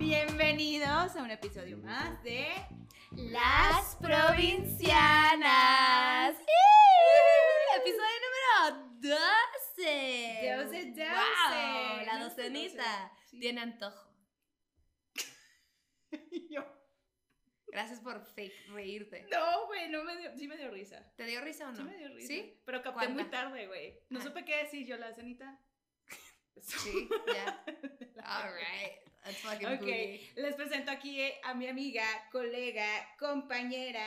Bienvenidos a un episodio más de Las Provincianas. ¡Sí! Episodio número 12. 12, 12. Wow, la docenita. 12, sí. Tiene antojo. Yo. Gracias por fake reírte. No, güey, no me dio, sí me dio risa. ¿Te dio risa o no? Sí me dio risa. ¿Sí? Pero capté ¿Cuánta? muy tarde, güey. No Ah. supe qué decir yo, la cenita. Sí, ya. All right. That's fucking Ok, booty. les presento aquí a mi amiga, colega, compañera,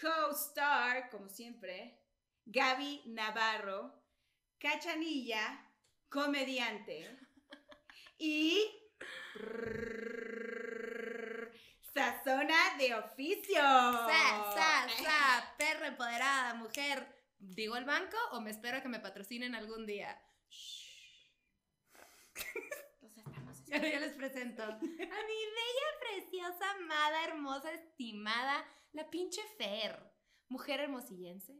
co-star, como siempre, Gaby Navarro, cachanilla, comediante y sazona de oficio. Sa, sa, sa, perra empoderada, mujer. ¿Digo el banco o me espero a que me patrocinen algún día? Los estamos Ya, ya les presento. A mi bella, preciosa, amada, hermosa, estimada, la pinche Fer. Mujer hermosillense,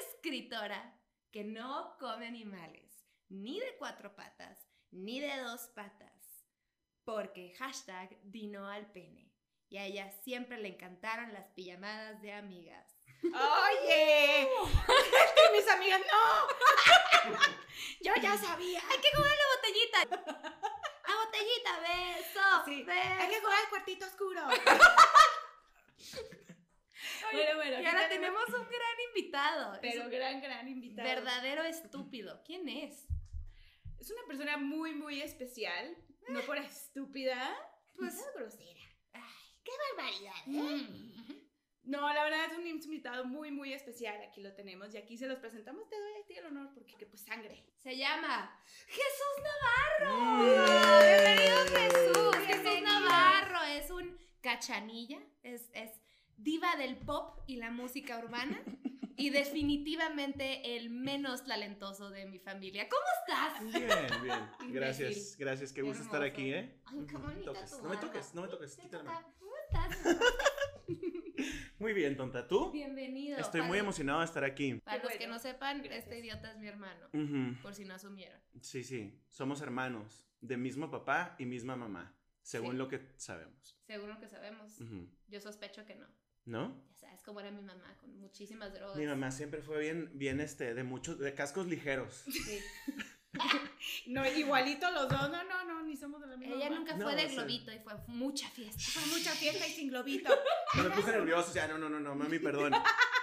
escritora, que no come animales, ni de cuatro patas, ni de dos patas. Porque hashtag dino al pene. Y a ella siempre le encantaron las pijamadas de amigas. Oye, mis amigas no. Yo ya sabía. ¡Hay que jugar la botellita! ¡A botellita! ¡Beso! Sí, beso. hay que jugar al cuartito oscuro. bueno, bueno. Y ahora tenemos un gran invitado. Es Pero un gran, gran invitado. verdadero estúpido. ¿Quién es? Es una persona muy, muy especial. No por estúpida. Pues- es grosera. Ay, ¡Qué barbaridad! mm. No, la verdad es un invitado muy, muy especial. Aquí lo tenemos y aquí se los presentamos. Te doy a ti el honor porque, que, pues, sangre. Se llama Jesús Navarro. Bienvenido Jesús. Jesús. Navarro es un cachanilla, es, es diva del pop y la música urbana y definitivamente el menos talentoso de mi familia. ¿Cómo estás? Bien, bien. Gracias, gracias. Qué gusto estar aquí, ¿eh? Ay, qué bonita Toques. tu No me toques, no me toques, toca. ¿Cómo estás? Muy bien, tonta. ¿Tú? Bienvenido. Estoy Para- muy emocionado de estar aquí. Para los que no sepan, Gracias. este idiota es mi hermano, por si no asumieron. Sí, sí. Somos hermanos, de mismo papá y misma mamá, según Sí. lo que sabemos. Según lo que sabemos, yo sospecho que no. ¿No? Ya sabes cómo era mi mamá, con muchísimas drogas. Mi mamá siempre fue bien, bien, este, de muchos, de cascos ligeros. Sí. No, igualito los dos. No, no, no, ni somos de la misma. Ella mamá. nunca No, fue de o sea- globito y fue mucha fiesta. Fue mucha fiesta y sin globito. Me puse nervioso, ya, no, no, no, no, mami, perdón.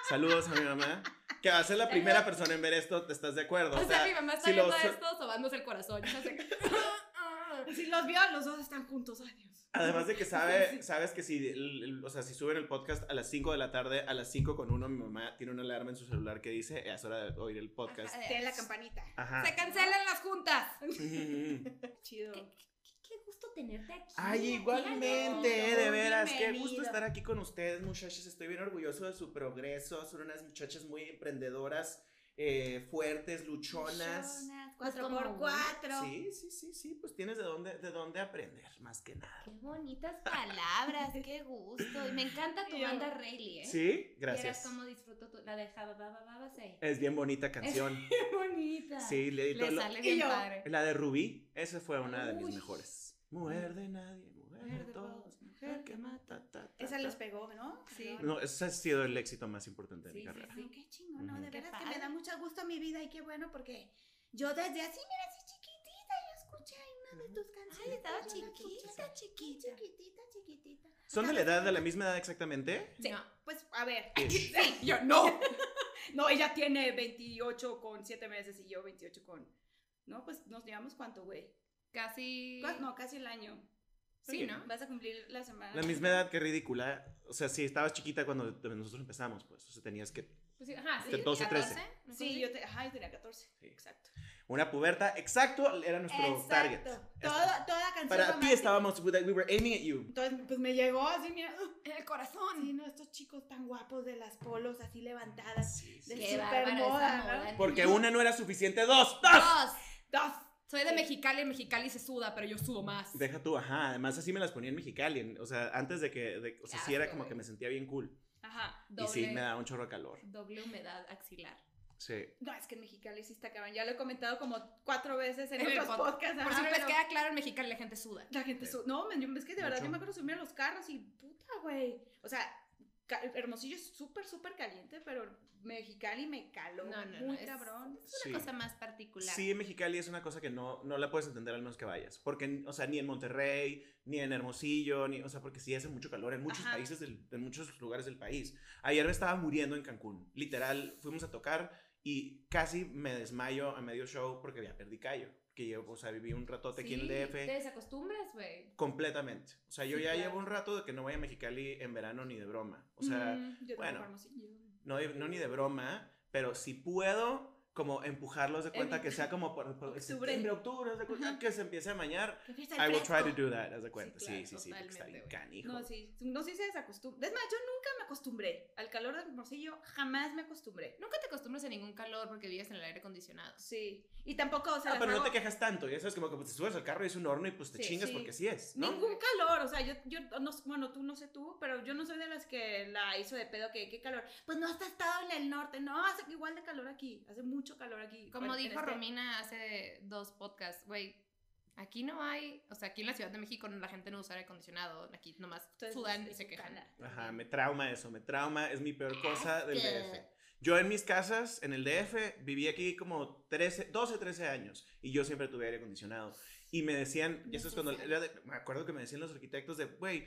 Saludos a mi mamá. Que va a ser la primera persona en ver esto, ¿te estás de acuerdo? O sea, mi mamá está si viendo los- esto sobándose el corazón. Yo sé que- Si los vio, los dos están juntos. Ay, Dios. Además de que sabe, sabes que si, el- el- o sea, si suben el podcast a las 5 de la tarde, a las 5 con uno, mi mamá tiene una alarma en su celular que dice, es hora de oír el podcast. Ajá. Tiene la campanita. Ajá. Se cancelan las juntas. Chido. Qué, qué- qué gusto tenerte aquí. Ay, igualmente, de veras, qué gusto estar aquí con ustedes, muchachos. Estoy bien orgulloso de su progreso. Son unas muchachas muy emprendedoras, eh, fuertes, luchonas. Luchonas, Pues Cuatro como por uno. cuatro. Sí, sí, sí, sí, pues tienes de dónde, de dónde aprender, más que nada. Qué bonitas palabras, qué gusto. Y me encanta tu Yo- banda Rayleigh, ¿eh? Sí, gracias. cómo disfruto tu, la de Java Baba Baba Say. Es bien bonita canción. Qué bonita. Sí, le, Le lo- sale y bien yo- padre. La de Rubí, esa fue una de mis mejores. Mujer de nadie, mujer Mujer de todos, mujer que mata. ta, ta, Esa ta. les pegó, ¿no? Sí. No, ese ha sido el éxito más importante de Sí, mi sí, carrera. Ay, qué chingón, ¿no? De Qué veras que me da mucho gusto mi vida y qué bueno porque yo desde así, mira, así chiquitita, yo escuché una de tus canciones. estaba yo la chiquita, chiquita. Chiquitita, chiquitita. ¿Son de la edad, de la misma edad exactamente? Sí. No. Pues, a ver. Sí. Sí, yo no. No, ella tiene 28 con 7 meses y yo 28 con. No, pues nos llevamos cuánto, güey. Casi. No, casi el año. Sí, ¿no? Vas a cumplir la semana. La misma edad, qué ridícula. O sea, si estabas chiquita cuando nosotros empezamos, pues, o sea, tenías que... Pues sí, ajá, sí. De 12, 13. ¿no Sí, yo te, ajá, yo tenía 14. Sí. Exacto. Una puberta, exacto, era nuestro target. Exacto. Toda, toda canción. Para ti estábamos, we were aiming at you. Entonces, pues me llegó así, mira. uh, En el corazón. Sí, no, estos chicos tan guapos de las polos así levantadas. Sí, sí. De super moda. ¿no? Porque una no era suficiente, dos, dos. Dos. Dos. Soy de Sí. Mexicali, en Mexicali se suda, pero yo sudo más. Deja tú, ajá. Además, así me las ponía en Mexicali. O sea, antes de que. de- o sea, sí Qué era como güey. que me sentía bien cool. Ajá. Y sí, me daba un chorro de calor. doble humedad axilar. Sí. No, es que en Mexicali sí está cabrón. Ya lo he comentado como cuatro veces en, En otros pod- podcasts. Por ajá, si les pero queda claro, en Mexicali la gente suda. La gente su- No, es que de verdad yo me acuerdo subirme a los carros y puta, güey. O sea, Hermosillo es súper, súper caliente, pero Mexicali me caló. No, no, no. muy es, cabrón. es una Sí. cosa más particular. Sí, en Mexicali es una cosa que no, no la puedes entender al menos que vayas. Porque, o sea, ni en Monterrey, ni en Hermosillo, ni, o sea, porque sí hace mucho calor en muchos Ajá. países, del- en muchos lugares del país. Ayer me estaba muriendo en Cancún. Literal, fuimos a tocar y casi me desmayo a medio show porque ya perdí callo. Que yo, o sea, viví un ratote aquí en el Sí, DF. Te desacostumbras, güey. Completamente. O sea, yo Sí, ya claro. llevo un rato de que no voy a Mexicali en verano ni de broma. O sea, Mm, yo bueno. No, no ni de broma, pero si puedo como empujarlos de cuenta En- que sea como por, por Octubre. septiembre, octubre, de cuenta que se empiece a empieza I will try to do that, haz de cuenta. Sí, claro, sí, sí, porque está bien canijo. No, sí, no, sí se desacostumbra. Es más, yo nunca me acostumbré al calor de Hermosillo, jamás me acostumbré. Nunca te acostumbras a ningún calor porque vives en el aire acondicionado. Sí, y tampoco, o sea, Ah, pero no te quejas tanto, ya sabes, como que pues, te subes al carro y es un horno y pues te Sí, chingas sí. porque sí es, ¿no? Ningún calor, o sea, yo, yo no, bueno, tú no sé tú, pero yo no soy de las que la hizo de pedo que qué calor. Pues no has estado en el norte, no, hace igual de calor aquí, hace mucho calor aquí. Como dijo este- Romina hace dos podcasts, güey, aquí no hay, o sea, aquí en la Ciudad de México la gente no usa aire acondicionado, aquí nomás Entonces, sudan y se quejan. Ajá, me trauma eso, me trauma, es mi peor cosa del. DF. Yo en mis casas, en el DF, viví aquí como 13, 12, 13 años y yo siempre tuve aire acondicionado. Y me decían, y eso es cuando, de- me acuerdo que me decían los arquitectos de, güey,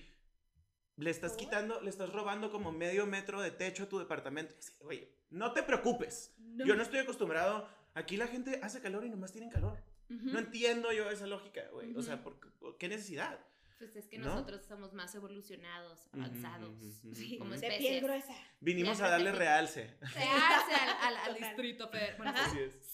le estás quitando, le estás robando como medio metro de techo a tu departamento. Güey, no te preocupes, No. yo no estoy acostumbrado, aquí la gente hace calor y nomás tienen calor. Ujú. No entiendo yo esa lógica, güey. O sea. ¿por, por qué necesidad? Pues es que ¿No? nosotros somos más evolucionados, avanzados. Ujú, ujú. Sí, como de especies. piel gruesa. Vinimos Ya, a darle realce. Se hace al, al- al distrito federal. Bueno. Así es.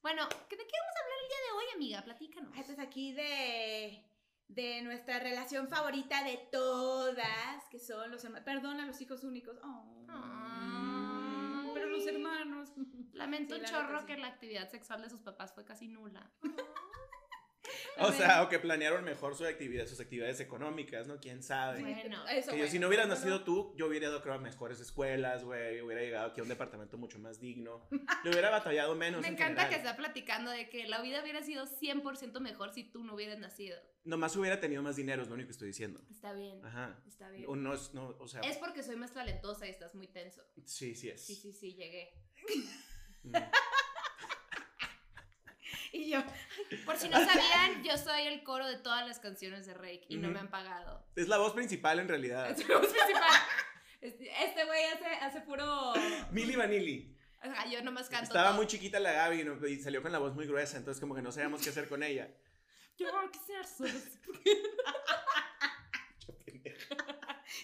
Bueno, ¿qué- ¿de qué vamos a hablar el día de hoy, amiga? Platícanos. Ay, pues aquí de, de nuestra relación favorita de todas, que son los hermanos. Perdona, los hijos únicos. Oh. Ay. Pero los hermanos. Lamento Sí, un chorro sí. que la actividad sexual de sus papás fue casi nula. O sea, o que planearon mejor su actividad, sus actividades económicas, ¿no? ¿Quién sabe? Bueno. Eso, Que yo, bueno. si no hubieras Bueno, nacido tú, yo hubiera ido creo a mejores escuelas, güey, hubiera llegado aquí a un departamento mucho más digno, le hubiera batallado menos. Me en encanta que general. está platicando de que la vida hubiera sido 100% mejor si tú no hubieras nacido. Nomás hubiera tenido más dinero, es lo único que estoy diciendo. Está bien. Ajá. Está bien. O no es, no, o sea, Es porque soy más talentosa y estás muy tenso. sí, sí es. Sí, sí, sí, llegué. Mm. Y yo, Por si no sabían, yo soy el coro de todas las canciones de Rake y no me han pagado. Es la voz principal en realidad. Es la voz principal. Este güey hace, hace puro. Milli Vanilli. Ajá, yo nomás canto. Estaba todo. muy chiquita la Gaby ¿no? y salió con la voz muy gruesa, entonces como que no sabíamos qué hacer con ella. Yo quisiera ser.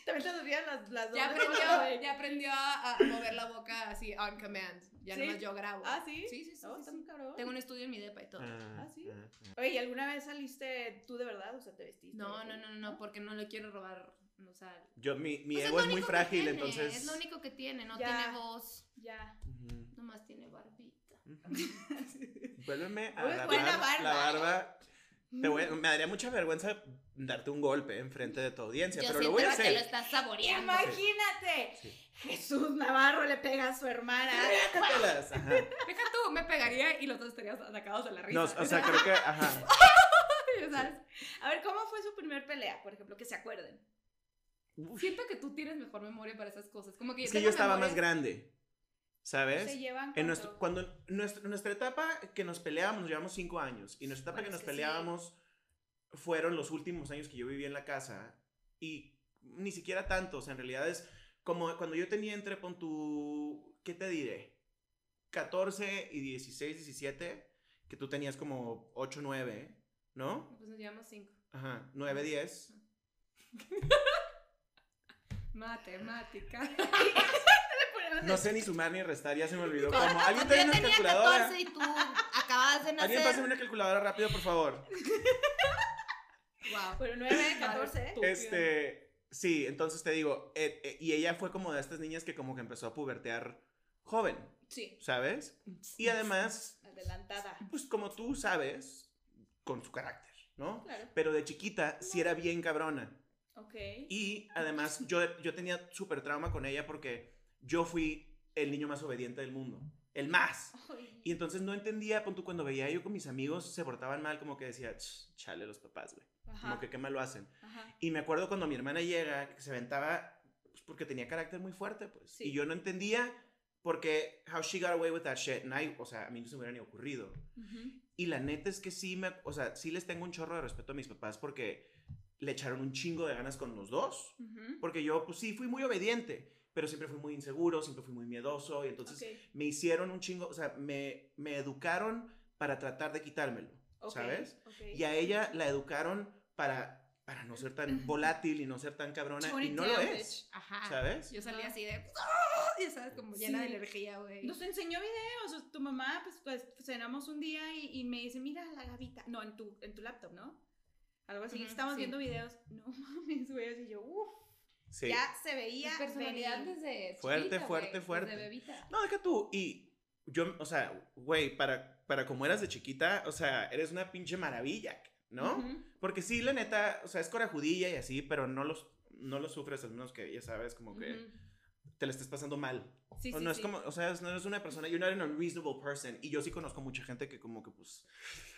también te dolían las, las dos. Ya aprendió, ya aprendió a, a mover la boca así on command. Ya ¿Sí? nomás yo grabo. Ah, ¿sí? Sí, sí, sí. Oh, sí, está sí. muy cabrón. Tengo un estudio en mi depa y todo. Ah, ¿sí? ah, ah. Oye, ¿y alguna vez saliste tú de verdad? O sea, te vestiste. No, así? no, no, no, porque no le quiero robar. O sea, Yo, mi, mi pues ego es muy frágil, tiene, entonces... Es lo único que tiene, no Ya. tiene voz, Ya. Ujú, nomás tiene barbita. ujú. Vuélveme a Muy agarrar buena barba. la barba. Te voy- me daría mucha vergüenza darte un golpe enfrente de tu audiencia, Yo pero lo voy a que hacer. lo estás saboreando. Imagínate. Sí. Jesús Navarro le pega a su hermana. Ajá. Deja tú, me pegaría y los dos estaríamos atacados de la risa. No, o sea, creo que, ajá. ¿Sabes? A ver, ¿cómo fue su primer pelea? Por ejemplo, que se acuerden. Uf, Siento que tú tienes mejor memoria para esas cosas. Como que es que yo estaba más grande, ¿sabes? Se llevan En nuestro, cuando nuestra, nuestra etapa que nos peleábamos, nos llevamos cinco años, y nuestra etapa Bueno, que nos que sí. Fueron los últimos años que yo viví en la casa, y ni siquiera tanto, o sea, en realidad es como cuando yo tenía entre, pon tu, ¿qué te diré? 14 y 16, 17, que tú tenías como 8, 9, ¿no? Pues nos llevamos cinco. Ajá, 9, 10. Matemática. No sé ni sumar ni restar, ya se me olvidó. Como, ¿alguien yo tiene una tenía calculadora? 14 y tú acababas de ¿Alguien nacer. pasa una calculadora rápido, por favor? Wow. Bueno, 9, 14. Estúpida. Este, sí, entonces te digo, eh, eh, y ella fue como de estas niñas que como que empezó a pubertear joven, Sí, ¿sabes? Y además, adelantada. pues como tú sabes, con su carácter, ¿no? Claro. Pero de chiquita sí era bien cabrona. Ok. Y además yo, yo tenía súper trauma con ella porque yo fui el niño más obediente del mundo. el más. Ay. Y entonces no entendía, pon tú, cuando veía yo con mis amigos se portaban mal, como que decía, "Ch, chale los papás, güey. Ajá, Como que qué mal lo hacen. ajá. Y me acuerdo cuando mi hermana llega, que se aventaba, pues porque tenía carácter muy fuerte, pues. Sí. Y yo no entendía porque how she got away with that shit. And I- o sea, a mí no se me hubiera ni ocurrido. Ujú. Y la neta es que sí me, o sea, sí les tengo un chorro de respeto a mis papás porque le echaron un chingo de ganas con los dos. Ujú. Porque yo, pues sí, fui muy obediente, pero siempre fui muy inseguro, siempre fui muy miedoso. Y entonces Ok, me hicieron un chingo, o sea, me, me educaron para tratar de quitármelo, ok, ¿sabes? ok. Y a ella la educaron para, para no ser tan volátil y no ser tan cabrona. Y no lo es. Ajá. ¿sabes? Yo salía Ajá. así de. ¡ah! Ya sabes, como llena Sí. de energía, güey. Nos enseñó videos, o sea, tu mamá, pues, pues cenamos un día y, y me dice, mira la gavita. No, en tu, en tu laptop, ¿no? Algo así, Ujú, estamos sí. viendo videos. No mames, güey, así yo, uff, Sí. ya se veía Tu personalidad venir. desde. Fuerte, chiquita, fuerte, güey, fuerte. Desde bebita. No, deja tú. Y yo, o sea, güey, para, para como eras de chiquita, o sea, eres una pinche maravilla, ¿no? Porque sí, la neta, o sea, es corajudilla y así, pero no los, no lo sufres, al menos que ya sabes, como que te la estés pasando mal. Sí, o sí, no es sí. como, o sea, no eres una persona, you're not an unreasonable person. Y yo sí conozco mucha gente que como que pues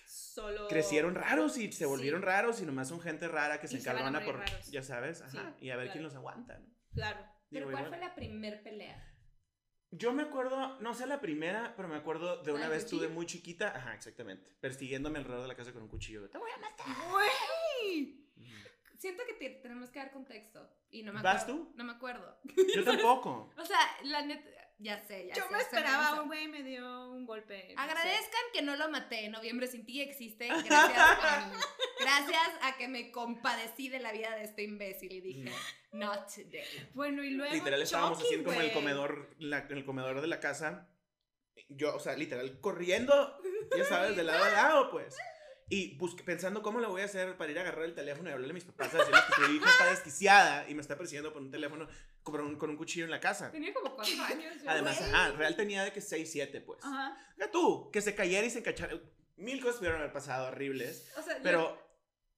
Solo... crecieron raros y se volvieron raros y nomás son gente rara que se encabrona por, raros. ya sabes, ajá, y a ver claro. quién los aguanta, ¿no? Claro. Pero Digo, ¿cuál igual- fue la primer pelea? Yo me acuerdo, no sé la primera, pero me acuerdo de una ¿La del vez estuve cuchillo? muy chiquita, ajá, exactamente, persiguiéndome alrededor de la casa con un cuchillo. Te voy a matar. ¡Güey! Siento que te- tenemos que dar contexto. Y no me ¿Vas acuerdo. tú? No me acuerdo. Yo tampoco. O sea, la neta. Ya sé, ya Yo sé, me se esperaba, un güey me dio un golpe. no sé. Agradezcan que no lo maté. Noviembre sin ti existe. Gracias a mí. Gracias a que me compadecí de la vida de este imbécil y dije, not today. Bueno, y luego Literal estábamos así como en el comedor, la- en el comedor de la casa. Yo, o sea, literal corriendo, ya sabes, de lado a lado, pues. Y busque- pensando cómo le voy a hacer para ir a agarrar el teléfono y hablarle a mis papás a decirles que su hija está desquiciada y me está persiguiendo por un teléfono con un, con un cuchillo en la casa. Tenía como cuatro años. yo, Además, güey. ajá, real tenía de que 6, 7, pues. Ajá. Ya tú, que se cayera y se encachara. Mil cosas pudieron haber pasado horribles. O sea, yo- Pero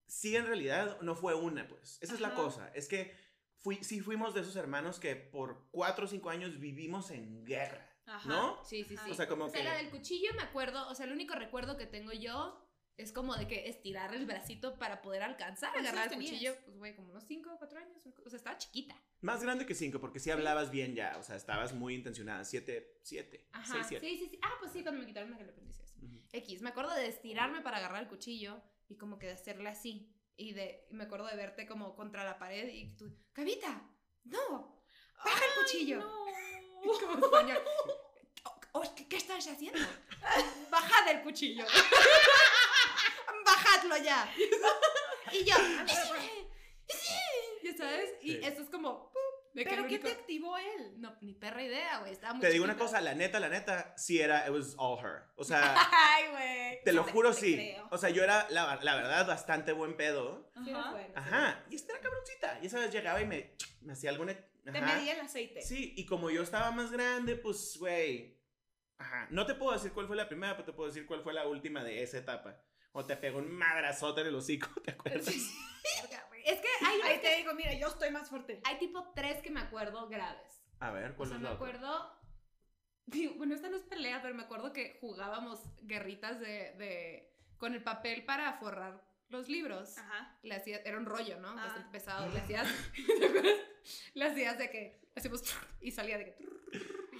sí, en realidad no fue una, pues. Esa es la Ajá. cosa. Es que fui, sí fuimos de esos hermanos que por cuatro o cinco años vivimos en guerra. Ajá. ¿No? Sí, sí, sí. O sea, como O sea, que. la del cuchillo me acuerdo, o sea, el único recuerdo que tengo yo es como de que estirar el bracito para poder alcanzar, ¿Cuántos agarrar el cuchillo, pues güey, como unos 5 o 4 años, o sea, estaba chiquita. Más grande que cinco, porque sí hablabas bien ya. O sea, estabas muy intencionada. Siete, siete, Ajá, seis, siete. sí, sí, sí. Ah, pues sí, cuando me quitaron el apéndice. sí. Ujú. X, me acuerdo de estirarme para agarrar el cuchillo y como que de hacerle así. Y de y me acuerdo de verte como contra la pared y tú, ¡Cavita! ¡No! ¡Baja el cuchillo! No. Como español. "Oh, oh, ¿qué, qué estás haciendo? Bajad el cuchillo. Bajadlo ya. Y yo, ya sabes, y Sí. esto es como, ¿Pero qué único- te activó él? No, ni perra idea, güey, estaba muy Te digo una cosa, la neta, la neta, sí era, it was all her. O sea, Ay, güey. te lo te- juro, te sí. creo. O sea, yo era, la, la verdad, bastante buen pedo. Sí, Ajá. sí. Y esta era cabroncita. Y esa vez llegaba y me, me hacía alguna. Te medía el aceite. Sí, y como yo estaba más grande, pues, güey. Ajá. No te puedo decir cuál fue la primera, pero te puedo decir cuál fue la última de esa etapa. O te pegó un madrazote en el hocico, ¿te acuerdas? Güey. Es que hay, Ahí te digo, mira, yo estoy más fuerte. hay tipo tres que me acuerdo graves. A ver, O ¿cuál sea, es me la acuerdo. digo, bueno, esta no es pelea, pero me acuerdo que jugábamos guerritas de, de con el papel para forrar los libros. Ajá. Le hacías, era un rollo, ¿no? Ah. Bastante pesado. Le hacías, ¿te acuerdas? Le hacías de que hacíamos y salía de que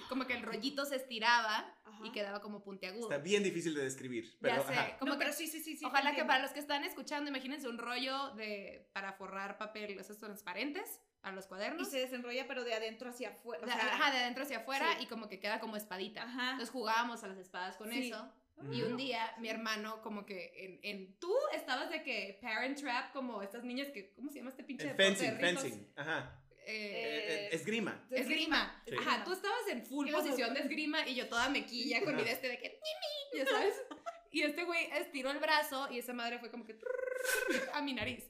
como que el rollito se estiraba Ajá. y quedaba como puntiagudo. Está bien difícil de describir. Pero, ya sé, ajá. como no, que pero sí, sí, sí, sí. Ojalá que para los que están escuchando, imagínense un rollo de para forrar papel, esos transparentes para los Y cuadernos. se desenrolla, pero de adentro hacia afuera. de, o sea, ajá, de adentro hacia afuera sí. y como que queda como espadita. Ajá. Entonces jugábamos a las espadas con Sí. eso. Y un día mi hermano como que en, en tú estabas de que parent trap como estas niñas que ¿cómo se llama este pinche deporte fencing, de fencing. Ajá. Eh, Eh, esgrima. esgrima. Sí. Ajá, tú estabas en full posición de esgrima y yo toda mequilla con mi de este de que ya sabes. Y este güey estiró el brazo y esa madre fue como que a mi nariz.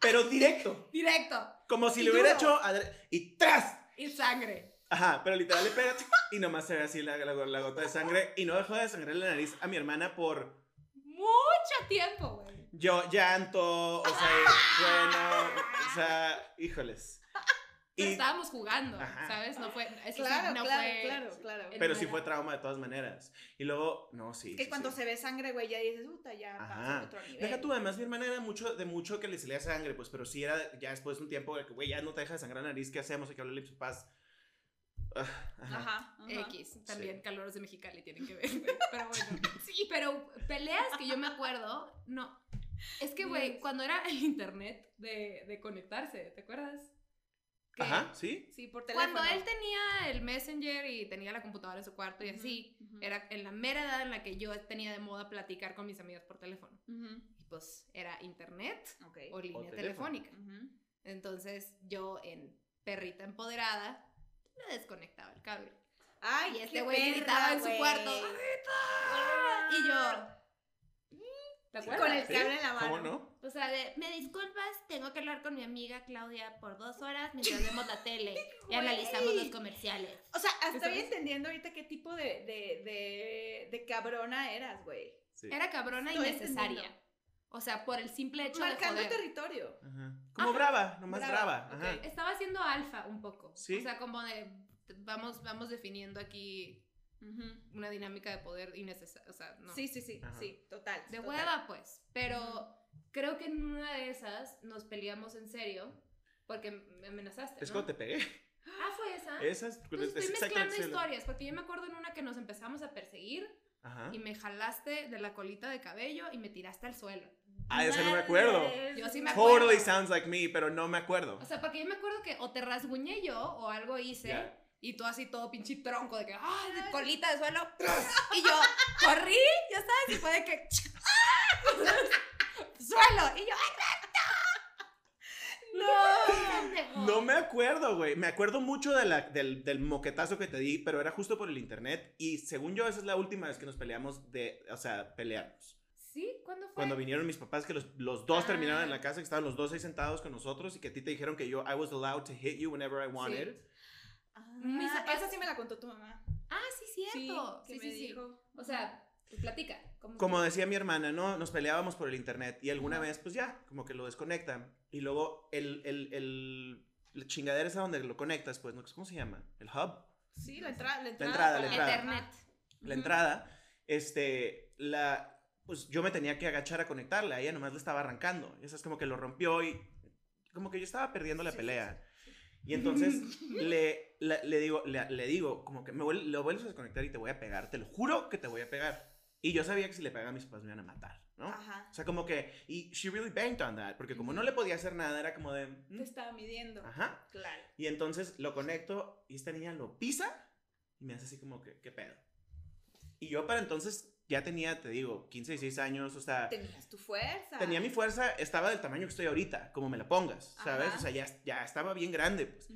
Pero directo. Directo. Como si Y le hubiera duro. hecho. Y ¡tras! Y sangre. Ajá, pero literal le pega y nomás se ve así la, la- la gota de sangre y no dejó de sangrar la nariz a mi hermana por Mucho tiempo, güey. yo llanto, o sea, bueno, o sea, híjoles. Pero Y- estábamos jugando, Ajá. ¿sabes? No fue, eso sí, Claro, no claro, fue... claro, pero sí fue trauma de todas maneras. Y luego, no, sí. Que sí, cuando sí. se ve sangre, güey, ya dices, puta, ya Ajá. pasa a otro nivel. Deja tú, además mi hermana era mucho, de mucho que le salía sangre, pues, pero sí era ya después de un tiempo de que, güey, ya no te deja de sangrar la nariz, ¿qué hacemos? Hay que hablarle a papás. Ah, ajá. Ajá, ajá. X, también Sí. calores de Mexicali tienen que ver, güey. Pero bueno. Sí, pero peleas que yo me acuerdo, no. Es que, güey, cuando era el internet de, de conectarse, ¿te acuerdas? Que Ajá, ¿sí? Sí, por teléfono. Cuando él tenía el Messenger y tenía la computadora en su cuarto y así, era en la mera edad en la que yo tenía de moda platicar con mis amigas por teléfono. Y pues era internet Ok. o línea telefónica. Entonces yo en perrita empoderada le desconectaba el cable. Ay, Y este güey gritaba en su cuarto. Y yo, ¿te acuerdas? Con el ¿Sí? cable en la mano. ¿Cómo no? O sea, de, me disculpas, tengo que hablar con mi amiga Claudia por dos horas mientras vemos la tele y analizamos los comerciales. O sea, estoy ¿Sabes? entendiendo ahorita qué tipo de, de, de, de cabrona eras, güey. Sí. Era cabrona Estoy innecesaria. O sea, por el simple hecho Marcando de joder. territorio. Ajá. Como Ajá. brava, nomás Brava, brava. Ajá. ok. Estaba siendo alfa un poco. Sí. O sea, como de vamos, vamos definiendo aquí Ujú. una dinámica de poder innecesaria. O sea, no. Sí, sí, sí, Ajá. sí, total. De total. hueva, pues. Pero creo que en una de esas nos peleamos en serio porque me amenazaste. Es ¿no? cuando te pegué. Ah, fue esa. Esas, Entonces es estoy mezclando historias, porque yo me acuerdo en una que nos empezamos a perseguir Ajá. y me jalaste de la colita de cabello y me tiraste al suelo. Ah, eso no me acuerdo. Yo sí me acuerdo. Totally sounds like me, pero no me acuerdo. O sea, porque yo me acuerdo que o te rasguñé yo o algo hice Ya. Y tú así todo pinche tronco de que, ¡ay, de colita de suelo! y yo corrí, ya sabes, y fue de que, ¡suelo! Y yo, ¡ay, pendejo! No me acuerdo, güey. Me acuerdo mucho de la, del, del moquetazo que te di, pero era justo por el internet. Y según yo, esa es la última vez que nos peleamos de, o sea, pelearnos. ¿Sí? ¿Cuándo fue? Cuando vinieron mis papás, que los, los dos Ah. terminaron en la casa, que estaban los dos ahí sentados con nosotros y que a ti te dijeron que yo, I was allowed to hit you whenever I wanted. Ah, Mis Esa sí me la contó tu mamá. Ah, sí, cierto. que Sí, me sí, sí. dijo. O sea, pues platica. ¿cómo Como estuvo? decía mi hermana, ¿no? Nos peleábamos por el internet y alguna vez, pues ya, como que lo desconectan. Y luego el, el, el, la chingadera esa donde lo conectas, pues, ¿no? ¿cómo se llama? El hub. Sí, la entrada. La entrada. entrada, la entrada. Internet. la entrada, este, la, pues yo me tenía que agachar a conectarla, ella nomás la estaba arrancando, y eso es como que lo rompió y como que yo estaba perdiendo la Sí, sí, pelea. Y entonces le, la- le digo, le, le digo, como que me vuel- lo vuelves a desconectar y te voy a pegar, te lo juro que te voy a pegar. Y yo sabía que si le pegaba a mis papás me iban a matar, ¿no? Ajá. O sea, como que, y she really banked on that, porque como no le podía hacer nada, era como de, mm, Te estaba midiendo. ajá. Claro. Y entonces lo conecto y esta niña lo pisa y me hace así como que, ¿qué pedo? Y yo para entonces ya tenía, te digo, 15, 16 años, o sea, Tenías tu fuerza. tenía mi fuerza, estaba del tamaño que estoy ahorita, como me la pongas, ¿sabes? Ajá. O sea, ya, ya estaba bien grande, pues.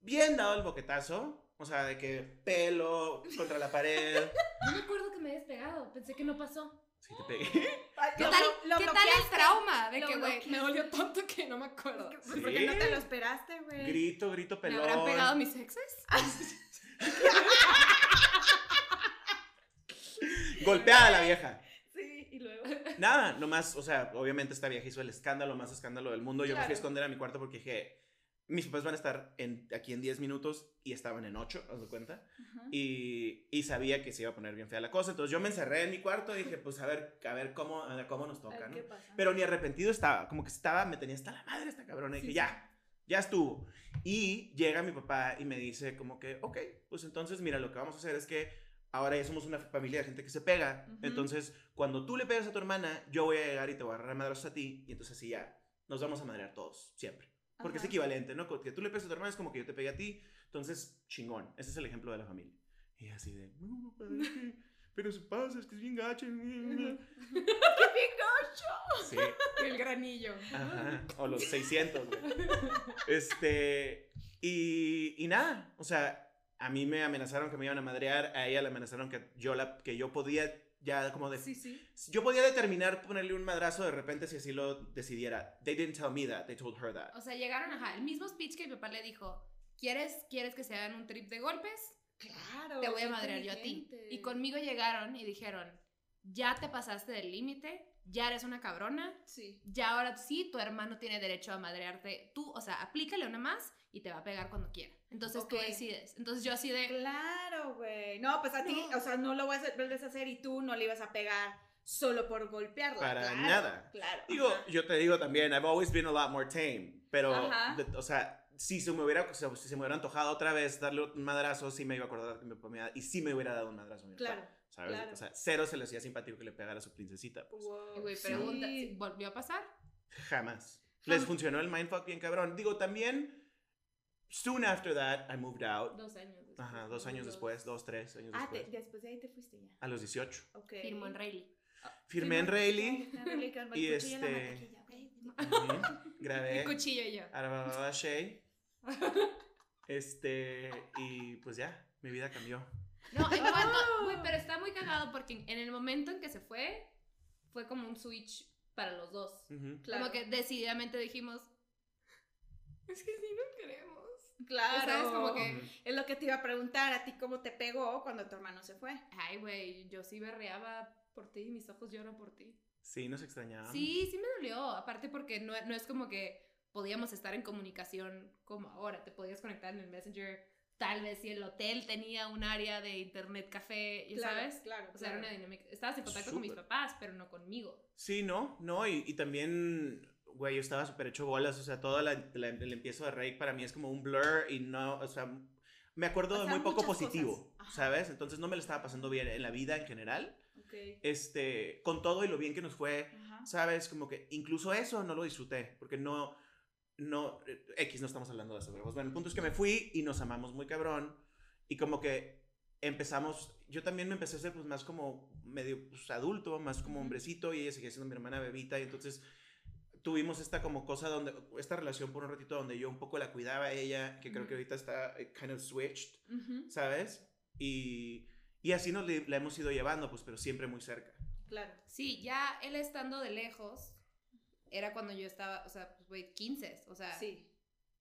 Bien dado el boquetazo, o sea, de que pelo contra la pared. No me acuerdo que me hayas pegado. Pensé que no pasó. Sí, te pegué. ¿Qué lo- tal, lo- ¿qué tal el trauma? De Lo que, güey, bloqueaste. me dolió tanto que no me acuerdo. Pues, Sí. ¿Por qué no te lo esperaste, güey? Grito, grito, ¿Me pelón. habrán pegado mis exes? Golpeada la vieja. Sí, y luego. Nada, nomás, o sea, obviamente esta vieja hizo el escándalo, más escándalo del mundo. Yo me fui a Claro. esconder a mi cuarto porque dije, mis papás van a estar en, aquí en 10 minutos y estaban en 8, ¿os de cuenta? Y, y sabía que se iba a poner bien fea la cosa. Entonces yo me encerré en mi cuarto y dije, pues a ver, a ver cómo, a ver cómo nos toca, ver ¿no? Pero ni arrepentido estaba, como que estaba, me tenía hasta la madre esta cabrona. Y Sí, dije, sí. ya, ya estuvo. Y llega mi papá y me dice como que, ok, pues entonces mira, lo que vamos a hacer es que ahora ya somos una familia de gente que se pega. Ujú. Entonces, cuando tú le pegas a tu hermana, yo voy a llegar y te voy a agarrar a madrazos a ti. Y entonces así ya, nos vamos a madrear todos, siempre. Porque es Ajá. equivalente, ¿no? Que tú le pegas a tu hermana es como que yo te pegué a ti. Entonces, chingón. Ese es el ejemplo de la familia. Y así de, no, papá, es que- pero se pasa, es que es bien gacho. Sí. El granillo. Ajá, o los 600, güey. Este, y, y nada, o sea, a mí me amenazaron que me iban a madrear, a ella le amenazaron que yo, la, que yo podía ya como de... Sí, sí. Yo podía determinar ponerle un madrazo de repente si así lo decidiera. They didn't tell me that, they told her that. O sea, llegaron, ajá, el mismo speech que mi papá le dijo, ¿quieres, ¿quieres que se hagan un trip de golpes? Claro. Te voy a madrear yo a ti. Y conmigo llegaron y dijeron, ya te pasaste del límite, ya eres una cabrona, Sí. ya ahora sí, tu hermano tiene derecho a madrearte. Tú, o sea, aplícale una más y te va a pegar cuando quiera. Entonces tú Ok. decides. Entonces yo así de, Claro, güey. No, pues a ti, No. o sea, no lo vas a, vuelves a hacer y tú no le ibas a pegar solo por golpearla. Para Claro, nada. Claro. Digo, ajá. yo te digo también, I've always been a lot more tame. Pero, de- o sea, si se me hubiera, si se me hubiera antojado otra vez darle un madrazo, sí me iba a acordar que mi papá me y sí me hubiera dado un madrazo. mi papá, Claro. ¿Sabes? claro. O sea, cero se le hacía simpático que le pegara a su princesita. Pues. Wow, güey, sí. pregunta, ¿sí ¿volvió a pasar? Jamás. Les funcionó el mindfuck bien cabrón. Digo, también, soon after that, I moved out. Dos años después. Ajá, dos años después, dos, tres años Ah, después. después de ahí te fuiste ya. A los 18. Ok. Firmó en Rayleigh. Firmé en Rayleigh. Y este- Grabé. El cuchillo y yo. Arababa Shay. Este, y pues ya, mi vida cambió. No, en Ah. cuanto, güey, pero está muy cagado porque en el momento en que se fue, fue como un switch para los dos. Claro. Como que decididamente dijimos, es que sí no queremos. Claro. ¿Sabes? Como que-. Es lo que te iba a preguntar a ti, ¿cómo te pegó cuando tu hermano se fue? Ay, güey, yo sí berreaba por ti, mis ojos lloran por ti. Sí, nos extrañábamos. Sí, sí me dolió. Aparte porque no, no es como que podíamos estar en comunicación como ahora. Te podías conectar en el Messenger. Tal vez si el hotel tenía un área de internet café, ya Claro, sabes. claro, O sea, era claro. una dinámica. Estabas en contacto con mis papás, pero no conmigo. Sí, ¿no? No, y, y también, güey, yo estaba súper hecho bolas. O sea, todo la, la- el empiezo de Rake para mí es como un blur y no, o sea, me acuerdo de muy poco positivo. ¿sabes? Entonces no me lo estaba pasando bien en la vida en general. Ok. Este, con todo y lo bien que nos fue, Ajá. ¿sabes? Como que incluso eso no lo disfruté, porque no, no, eh, X, no estamos hablando de eso, pero pues, bueno, el punto es que me fui y nos amamos muy cabrón, y como que empezamos, yo también me empecé a ser pues más como medio pues, adulto, más como hombrecito, y ella seguía siendo mi hermana bebita, y entonces tuvimos esta como cosa donde, esta relación por un ratito donde yo un poco la cuidaba a ella, que creo que ahorita está eh, kind of switched, ¿sabes? Y, y así nos la hemos ido llevando, pues, pero siempre muy cerca. Claro. Sí, ya él estando de lejos, era cuando yo estaba, o sea, pues, güey, 15. O sea, Sí.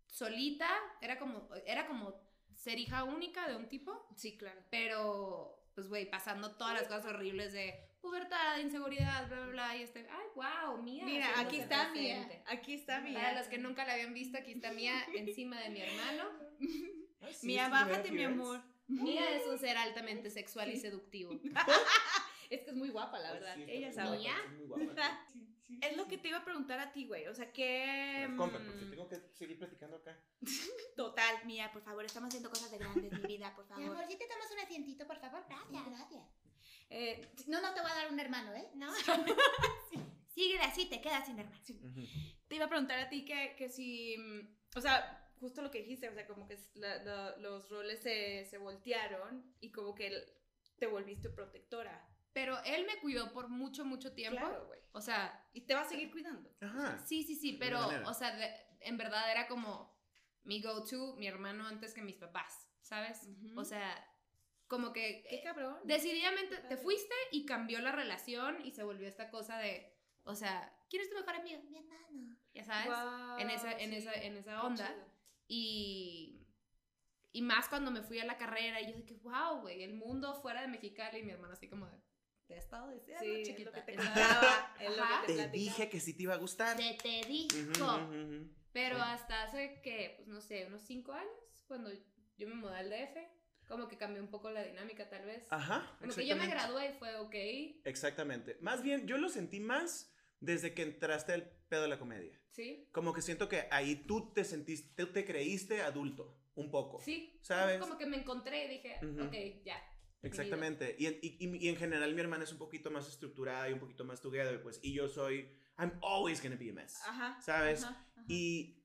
solita, era como, era como ser hija única de un tipo. Sí, claro. Pero, pues, güey, pasando todas las cosas horribles de pubertad, inseguridad, bla, bla, bla, y este, ay, wow, Mía. Mira, aquí está presente. Mía. Aquí está Mía. Para los que nunca la habían visto, aquí está Mía encima de mi hermano. Mía, bájate, mi amor. Mía es un ser altamente sexual y seductivo. Es que es muy guapa, la verdad. Ella está muy sabe. guapa, Es lo que te iba a preguntar a ti, güey. O sea, que. Compra, porque mm, tengo que seguir platicando acá. Total, Mía, por favor, estamos haciendo cosas de grandes, mi vida, por Mi favor. amor, si te tomas un asientito, por favor. Gracias, gracias. Eh, No, no te voy a dar un hermano, ¿eh? ¿No? Síguele así, te quedas sin hermano. te iba a preguntar a ti que, que si. O sea, justo lo que dijiste, o sea, como que la- la- los roles se, se voltearon y como que el- te volviste protectora. Pero él me cuidó por mucho, mucho tiempo. Claro, güey. O sea, Y te va a seguir cuidando. Ajá. sí, sí, sí, De pero, o sea, de- en verdad era como mi go-to, mi hermano antes que mis papás, ¿sabes? O sea, como que Qué cabrón. decididamente te fuiste y cambió la relación y se volvió esta cosa de, o sea, ¿quién es tu mejor amigo? Mi hermano. Ya sabes, en esa, en sí. esa, en esa onda. Y, y más cuando me fui a la carrera y yo dije, wow, güey, el mundo fuera de Mexicali y mi hermano así como de, te he estado diciendo, Sí, es chiquita. lo que te ya sabes". contaba. Es lo que te Te dije que sí te iba a gustar. Se te dijo. Ujú, ujú, ujú. Pero Sí. hasta hace que, pues no sé, unos cinco años, cuando yo me mudé al DF, como que cambió un poco la dinámica tal vez. Ajá. como que yo me gradué y fue ok, Exactamente. Más bien, yo lo sentí más desde que entraste al pedo de la comedia. ¿sí? Como que siento que ahí tú te sentiste, tú te creíste adulto, un poco. Sí. ¿Sabes? Como que me encontré y dije, Ujú. ok, ya. Exactamente. Y en, y- y- y en general mi hermana es un poquito más estructurada y un poquito más together, pues. Y yo soy, I'm always gonna be a mess. Ajá. ¿Sabes? ajá, ajá. Y,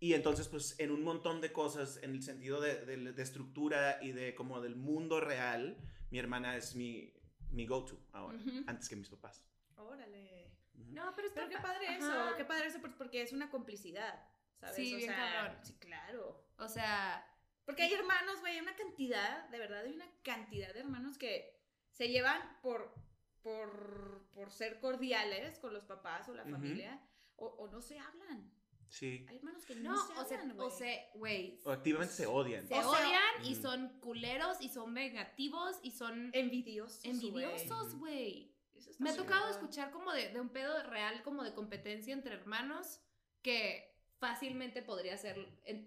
y entonces, pues, en un montón de cosas, en el sentido de, de- de estructura y de como del mundo real, mi hermana es mi, mi go-to ahora, Ujú. antes que mis papás. Órale. No, pero está Pero qué pa- padre Ajá. eso, qué padre eso por- porque es una complicidad, ¿sabes? Sí, O bien sea, cabrón. Sí, claro. O sea, Porque hay hermanos, güey, hay una cantidad, de verdad, hay una cantidad de hermanos que se llevan por, por, por ser cordiales con los papás o la familia, o, o no se hablan. Sí. Hay hermanos que no, no, se hablan, o güey. O activamente se odian. se O sea- odian y Ujú. son culeros y son vengativos y son envidiosos. envidiosos, güey. Eso está Me ha tocado escuchar como de, de un pedo real, como de competencia entre hermanos, que fácilmente podría ser,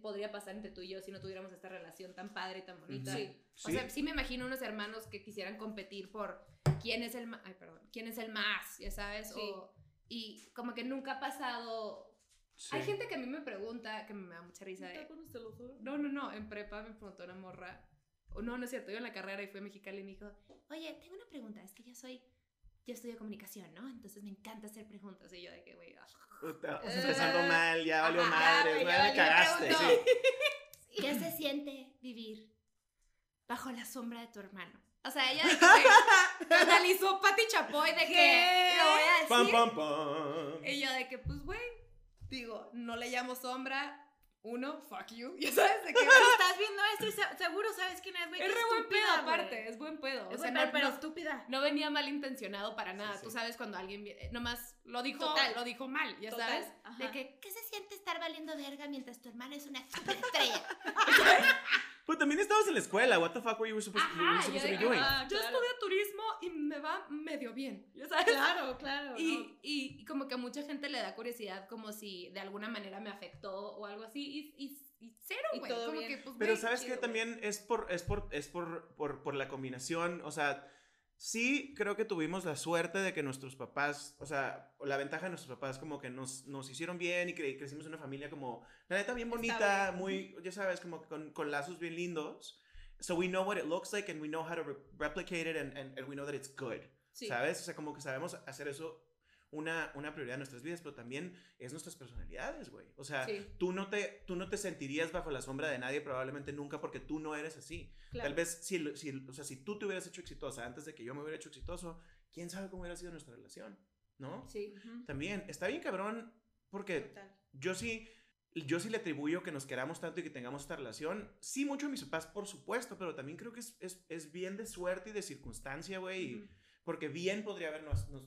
podría pasar entre tú y yo si no tuviéramos esta relación tan padre y tan bonita. Sí. O sea, sí me imagino unos hermanos que quisieran competir por quién es el más, ay, perdón, quién es el más, ya sabes, Sí. o, y como que nunca ha pasado. Sí. Hay gente que a mí me pregunta, que me da mucha risa de, ¿Está con usted los ojos? no, no, no, en prepa me preguntó una morra, o no, no es cierto, yo en la carrera y fue a Mexicali y me dijo, Oye, tengo una pregunta. Es que yo soy. Yo estudio comunicación, ¿no? Entonces me encanta hacer preguntas. y yo de que, güey. Puta, o sea, Eh, empezando mal, ya valió madre, ya me cagaste. sí. ¿Qué se siente vivir? bajo la sombra de tu hermano. O sea, ella de que güey, analizó Pati Chapoy de que lo voy a Pam, pam, pam. Y yo de que, pues, güey, digo, no le llamo sombra. Uno, fuck you. Ya sabes de qué Pero estás viendo esto y se- seguro sabes quién es, güey. Es re buen pedo, aparte, es buen pedo. O sea, buen pedo, no, pero no- estúpida. no venía malintencionado para nada. Sí, Tú sabes cuando alguien nomás lo dijo, Total. lo dijo mal, ya Total. sabes. Ajá. De que, ¿Qué se siente estar valiendo verga mientras tu hermano es una superestrella? Pues también estabas en la escuela. What the fuck were you supposed, you were ajá, supposed yo, to be doing? Ah, yo claro. estudio turismo y me va medio bien, ya sabes. Claro, claro. Y, ¿no? y, y como que a mucha gente le da curiosidad como si de alguna manera me afectó o algo así y, y, y cero, güey. pues, Pero sabes que también es por es por es por, por por la combinación, o sea, sí creo que tuvimos la suerte de que nuestros papás, o sea, la ventaja de nuestros papás como que nos, nos hicieron bien y cre- crecimos en una familia como la neta bien bonita, muy ya sabes, como con, con lazos bien lindos. So we know what it looks like and we know how to re- replicate it and, and, and we know that it's good. Sí. ¿Sabes? O sea, como que sabemos hacer eso una, una prioridad en nuestras vidas, pero también es nuestras personalidades, güey. O sea, Sí. tú, no te, tú no te sentirías bajo la sombra de nadie probablemente nunca porque tú no eres así. Claro. Tal vez si, lo- si, o sea, si tú te hubieras hecho exitosa antes de que yo me hubiera hecho exitoso, quién sabe cómo hubiera sido nuestra relación, ¿no? Sí. También, está bien cabrón porque Total. yo sí, yo sí le atribuyo que nos queramos tanto y que tengamos esta relación. Sí, mucho a mis papás, por supuesto, pero también creo que es, es, es bien de suerte y de circunstancia, güey. Porque bien podría habernos, nos-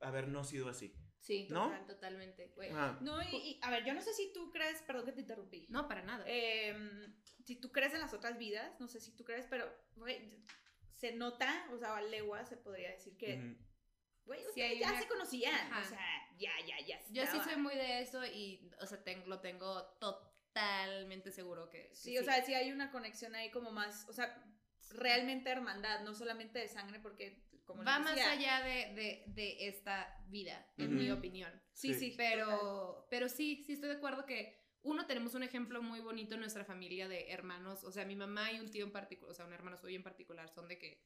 habernos sido así. Sí, ¿No? total, totalmente, güey. Ajá. No, y, y, a ver, yo no sé si tú crees, perdón que te interrumpí. No, para nada. Em, si tú crees en las otras vidas, no sé si tú crees, pero, güey, se nota, o sea, a legua se podría decir que, Ujú. güey, Sí, ya una- se conocían, Ajá. o sea, ya, ya, ya. Yo sí soy muy de eso y, o sea, ten- lo tengo totalmente seguro que, que Sí, o sea, sí hay una conexión ahí como más, o sea, realmente hermandad, no solamente de sangre, porque, como va más allá de, de, de esta vida, en Ujú. mi opinión. Sí, Sí. Pero, pero sí, sí estoy de acuerdo que uno tenemos un ejemplo muy bonito en nuestra familia de hermanos, o sea, mi mamá y un tío en particular, o sea, un hermano suyo en particular, son de que,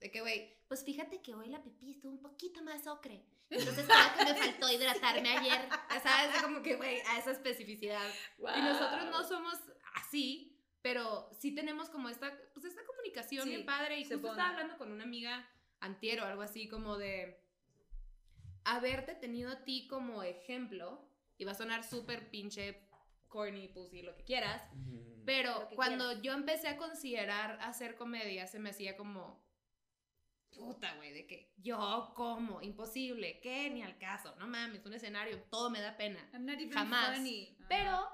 de que, güey, Pues fíjate que hoy la pipí estuvo un poquito más ocre. Entonces creo que me faltó hidratarme ayer. ya sabes, como que, güey, a esa especificidad. Y nosotros no Wow. somos así, pero sí tenemos como esta, pues esta comunicación Sí, bien padre. Y justo pone. estaba hablando con una amiga antier o algo así como de haberte tenido a ti como ejemplo, y va a sonar súper pinche corny, pussy, lo que quieras, pero que cuando yo empecé a considerar hacer comedia, se me hacía como, puta, güey, de que yo como, imposible, que ni al caso, no mames, un escenario, todo me da pena. I'm not even Jamás. funny. Pero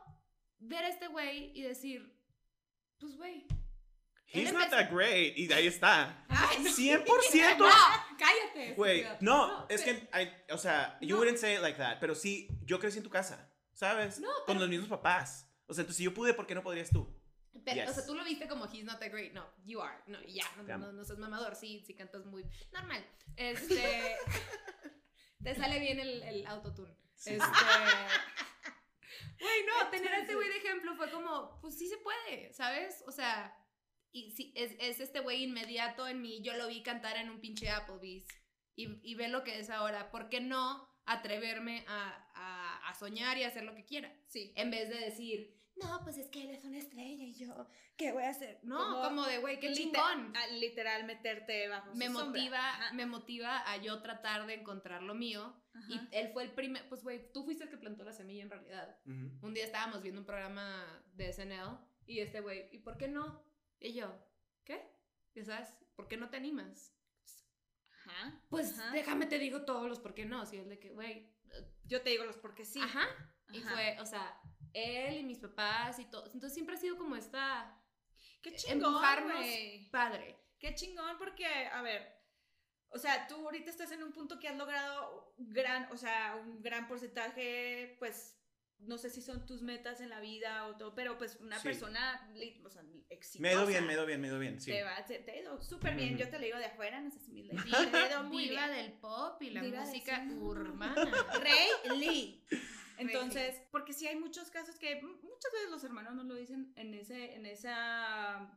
ver a este güey y decir, pues güey. He's not that great. Y ahí está. Ay, 100%. No, cállate. Güey, no, es que, I- o sea, you No. wouldn't say it like that, pero sí, yo crecí en tu casa, ¿sabes? No, Con pero- los mismos papás. O sea, entonces si yo pude, ¿por qué no podrías tú? Pero, O Yes. sea, tú lo viste como he's not that great. No, you are. No, y ya, no, Te amo. no, no seas mamador. Sí, sí cantas muy normal. Este. te sale bien el, el autotune. Sí, Este. Güey, no, tener a este güey de ejemplo fue como, pues sí se puede, ¿sabes? O sea, y sí, es, es este güey inmediato en mí. Yo lo vi cantar en un pinche Applebee's y, y ve lo que es ahora. ¿Por qué no atreverme a, a, a soñar y a hacer lo que quiera? Sí. En vez de decir, No, pues es que él es una estrella y yo, ¿qué voy a hacer? no, Como como, de, güey, qué chingón. a- literal meterte bajo Me su sombra. motiva, Ajá. me motiva a yo tratar de encontrar lo mío. Y Ajá. él fue el primer, pues güey, tú fuiste el que plantó la semilla en realidad. Ujú. Un día estábamos viendo un programa de SNL y este güey, ¿y por qué no? Y yo, ¿qué? Ya sabes, ¿por qué no te animas? Ajá. Pues Ajá. déjame te digo todos los por qué no. Si el de que, güey, Yo te digo los porque sí. ajá. Y Ajá. fue, o sea, él y mis papás y todo. Entonces siempre ha sido como esta Qué chingón, empujarnos padre. Qué chingón porque, a ver, o sea, tú ahorita estás en un punto que has logrado gran, o sea, un gran porcentaje, pues, no sé si son tus metas en la vida o todo, pero pues una Sí. persona, o sea, exitosa. Me ido bien, me ido bien, me ido bien, sí. Te, va, te, te ha ido súper bien, yo te lo digo de afuera, no humilde. Diva, Te ha ido muy diva bien. del pop y la Diva música urbana. Rey Lee. Entonces, porque sí hay muchos casos que muchas veces los hermanos no lo dicen en ese, en esa,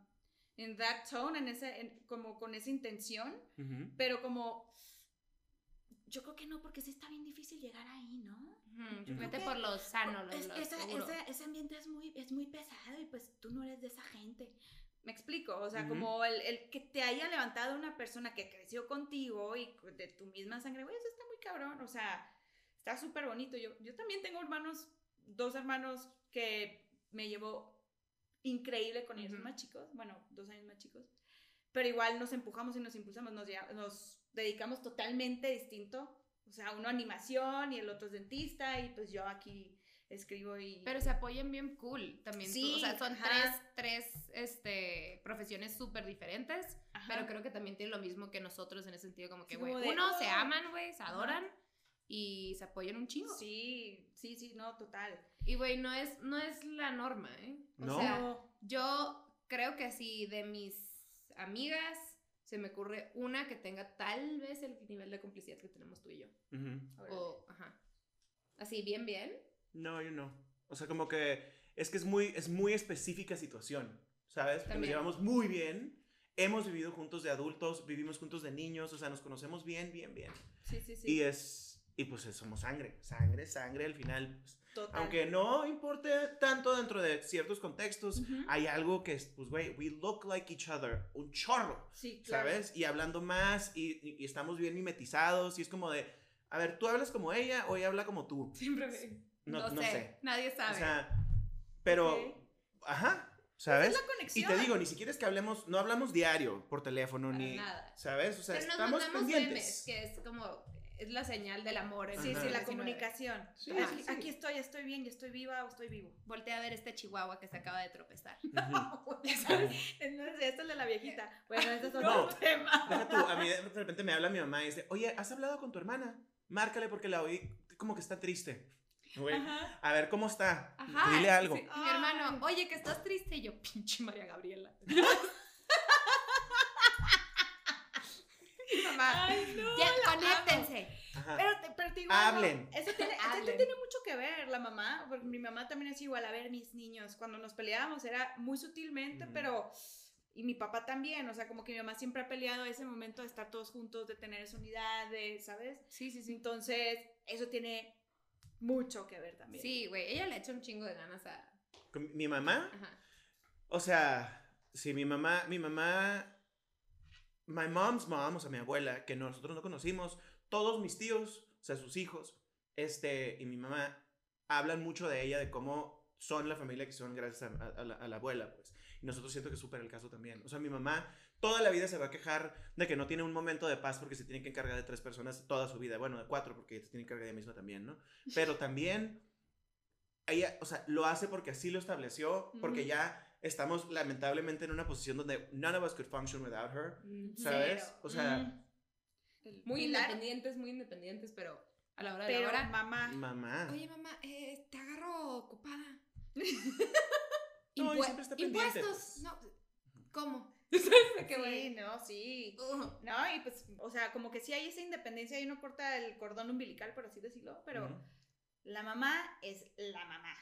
en that tone, en ese, en- como con esa intención, pero como, yo creo que no, porque sí está bien difícil llegar ahí, ¿no? Ujú. Vete por lo sano, lo, Es- lo esa- ese, ese ambiente es muy, es muy pesado y pues tú no eres de esa gente. Me explico, o sea, Ujú. como el, el que te haya levantado una persona que creció contigo y de tu misma sangre, güey, eso está muy cabrón, o sea, está súper bonito. Yo, yo también tengo hermanos, dos hermanos que me llevo increíble con ellos, son Ujú. más chicos, bueno, dos años más chicos, pero igual nos empujamos y nos impulsamos, nos, nos dedicamos totalmente distinto, o sea, uno animación y el otro es dentista y pues yo aquí escribo y... Pero se apoyan bien cool también. tú, Sí, o sea, son ajá. tres, tres este, profesiones súper diferentes. Ajá. Pero creo que también tienen lo mismo que nosotros en ese sentido, como que, Sí, güey, de, uno se "Oh". aman, güey, se Ajá. adoran y se apoyan un chingo. Sí, sí, sí, no, total. Y, güey, no es, no es la norma, ¿eh? O No. sea, yo creo que si de mis amigas se me ocurre una que tenga tal vez el nivel de complicidad que tenemos tú y yo. Ujú. O, ajá. Así, bien, bien. No, yo no. O sea, como que es que es muy, es muy específica situación, ¿sabes? Porque Nos llevamos muy bien, hemos vivido juntos de adultos, vivimos juntos de niños, o sea, nos conocemos bien, bien, bien. Sí, sí, sí. Y es, y pues somos sangre, sangre, sangre al final. pues, total. aunque no importe tanto dentro de ciertos contextos, hay algo que es, pues, güey, we look like each other, un chorro, Sí, claro. ¿sabes? Y hablando más y, y- y estamos bien mimetizados y es como de, a ver, ¿tú hablas como ella o ella habla como tú? Siempre me... No, no sé. Nadie sabe. O sea, pero, ajá, ¿sabes? la Y te digo, ni siquiera es que hablemos, no hablamos diario por teléfono, Para ni, nada. ¿sabes? O sea, Pero nos estamos pendientes. memes, que es como, es la señal del amor. Sí, sí, la 2019. comunicación. Sí, aquí, sí, aquí estoy, estoy bien, y estoy viva o estoy vivo. Voltea a ver este chihuahua que se acaba de tropezar. Ujú. Entonces, esto es de la viejita. Bueno, este es otro No. tema. Deja tú, a mí de repente me habla mi mamá y dice, oye, ¿has hablado con tu hermana? Márcale porque la oí como que está triste. Güey, a ver, ¿cómo está? Ajá. Dile algo. sí. Mi hermano, oye, que estás triste. Y yo, pinche María Gabriela. Mamá, Ay, no. ya, conéctense. Ajá. Pero, pero te digo, Hablen. Eso tiene, eso Hablen. tiene mucho que ver, la mamá, porque mi mamá también es igual. A ver, mis niños, cuando nos peleábamos era muy sutilmente, Ujú. pero. Y mi papá también, o sea, como que mi mamá siempre ha peleado ese momento de estar todos juntos, de tener esa unidad, de, ¿sabes? Sí, sí, sí. Entonces, eso tiene mucho que ver también. Sí, güey, ella le echa un chingo de ganas a... Mi mamá, Ajá. o sea, sí, mi mamá, mi mamá, my mom's mom, o sea, mi abuela, que nosotros no conocimos, todos mis tíos, o sea, sus hijos, este, y mi mamá, hablan mucho de ella, de cómo son la familia que son gracias a, a- la, a la abuela, pues. Y nosotros siento que es súper el caso también. O sea, mi mamá toda la vida se va a quejar de que no tiene un momento de paz porque se tiene que encargar de tres personas toda su vida. Bueno, de cuatro porque se tiene que encargar ella misma también, ¿no? Pero también ella, o sea, lo hace porque así lo estableció, porque ya estamos lamentablemente en una posición donde none of us could function without her, Mm, ¿sabes? cero. O sea, Mm. Muy Pilar, independientes, muy independientes, pero a la hora de la Pero hora... mamá. mamá. Oye, mamá, eh, te agarro ocupada. No, y Impue- siempre está pendiente, Impuestos. pues. No, ¿cómo? Sí, no, sí. No, y pues, o sea, como que sí hay esa independencia y uno corta el cordón umbilical, por así decirlo, pero la mamá es la mamá.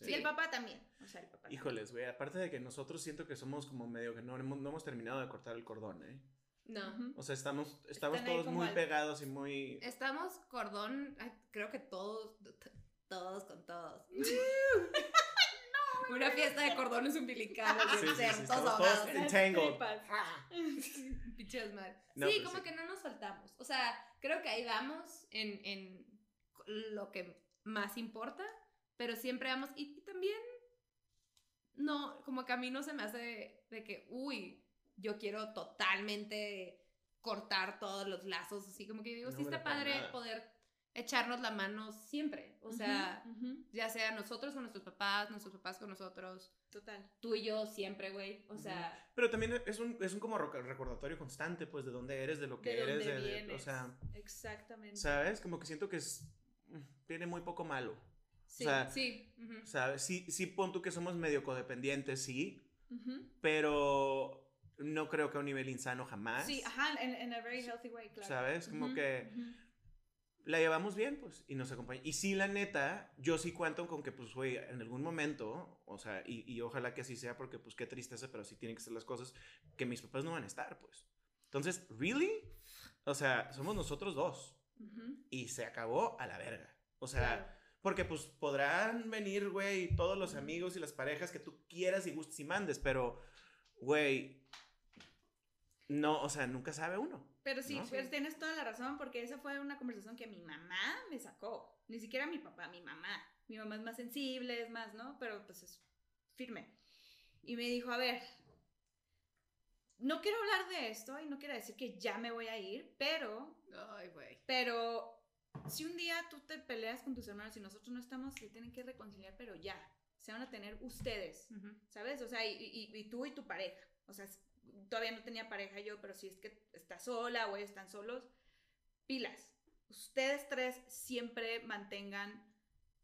Sí. Y el papá también. O sea, el papá. Híjoles, güey, aparte de que nosotros siento que somos como medio que no hemos, no hemos terminado de cortar el cordón, ¿eh? No. O sea, estamos, estamos Están todos muy al- pegados y muy... Estamos cordón, creo que todos, todos con todos. Una fiesta de cordones umbilicales, Sí, sí, ser sí, todos todos entangled. Pinches madre. No, sí, como sí. que no nos soltamos. O sea, creo que ahí vamos en, en lo que más importa, pero siempre vamos. Y, y también, no, como que a mí no se me hace de que, uy, yo quiero totalmente cortar todos los lazos. Así como que digo, No, sí está padre nada. poder echarnos la mano siempre. O sea, ya sea nosotros con nuestros papás, nuestros papás con nosotros, Total. tú y yo siempre, güey. O sea, Pero también es un, es un como roca- recordatorio constante, pues, de dónde eres, de lo que De eres, dónde de- de- vienes. o sea, Exactamente. ¿sabes? Como que siento que es, tiene muy poco malo, Sí. sea, sí. ¿sabes? Sí, sí pon tú que somos medio codependientes, sí, pero no creo que a un nivel insano jamás, Sí, ajá, en, a very healthy way, claro. ¿sabes? Como que la llevamos bien, pues, y nos acompaña. Y sí, la neta, yo sí cuento con que, pues, güey, en algún momento, o sea, y, y ojalá que así sea, porque, pues, qué tristeza, pero así tienen que ser las cosas, que mis papás no van a estar, pues. Entonces, ¿really? O sea, somos nosotros dos. Y se acabó a la verga. O sea, Claro. Porque, pues, podrán venir, güey, todos los amigos y las parejas que tú quieras y gustes y mandes, pero, güey, no, o sea, nunca sabe uno. Pero sí, ¿no? pero tienes toda la razón porque esa fue una conversación que mi mamá me sacó. Ni siquiera mi papá, mi mamá. Mi mamá es más sensible, es más, ¿no? Pero pues es firme. Y me dijo, a ver, no quiero hablar de esto y no quiero decir que ya me voy a ir, pero, Ay, güey. pero si un día tú te peleas con tus hermanos y nosotros no estamos, se tienen que reconciliar, pero ya. Se van a tener ustedes. Ujú. ¿sabes? O sea, y, y- y tú y tu pareja. O sea, todavía no tenía pareja yo, pero si es que está sola o ellos están solos, pilas. Ustedes tres siempre mantengan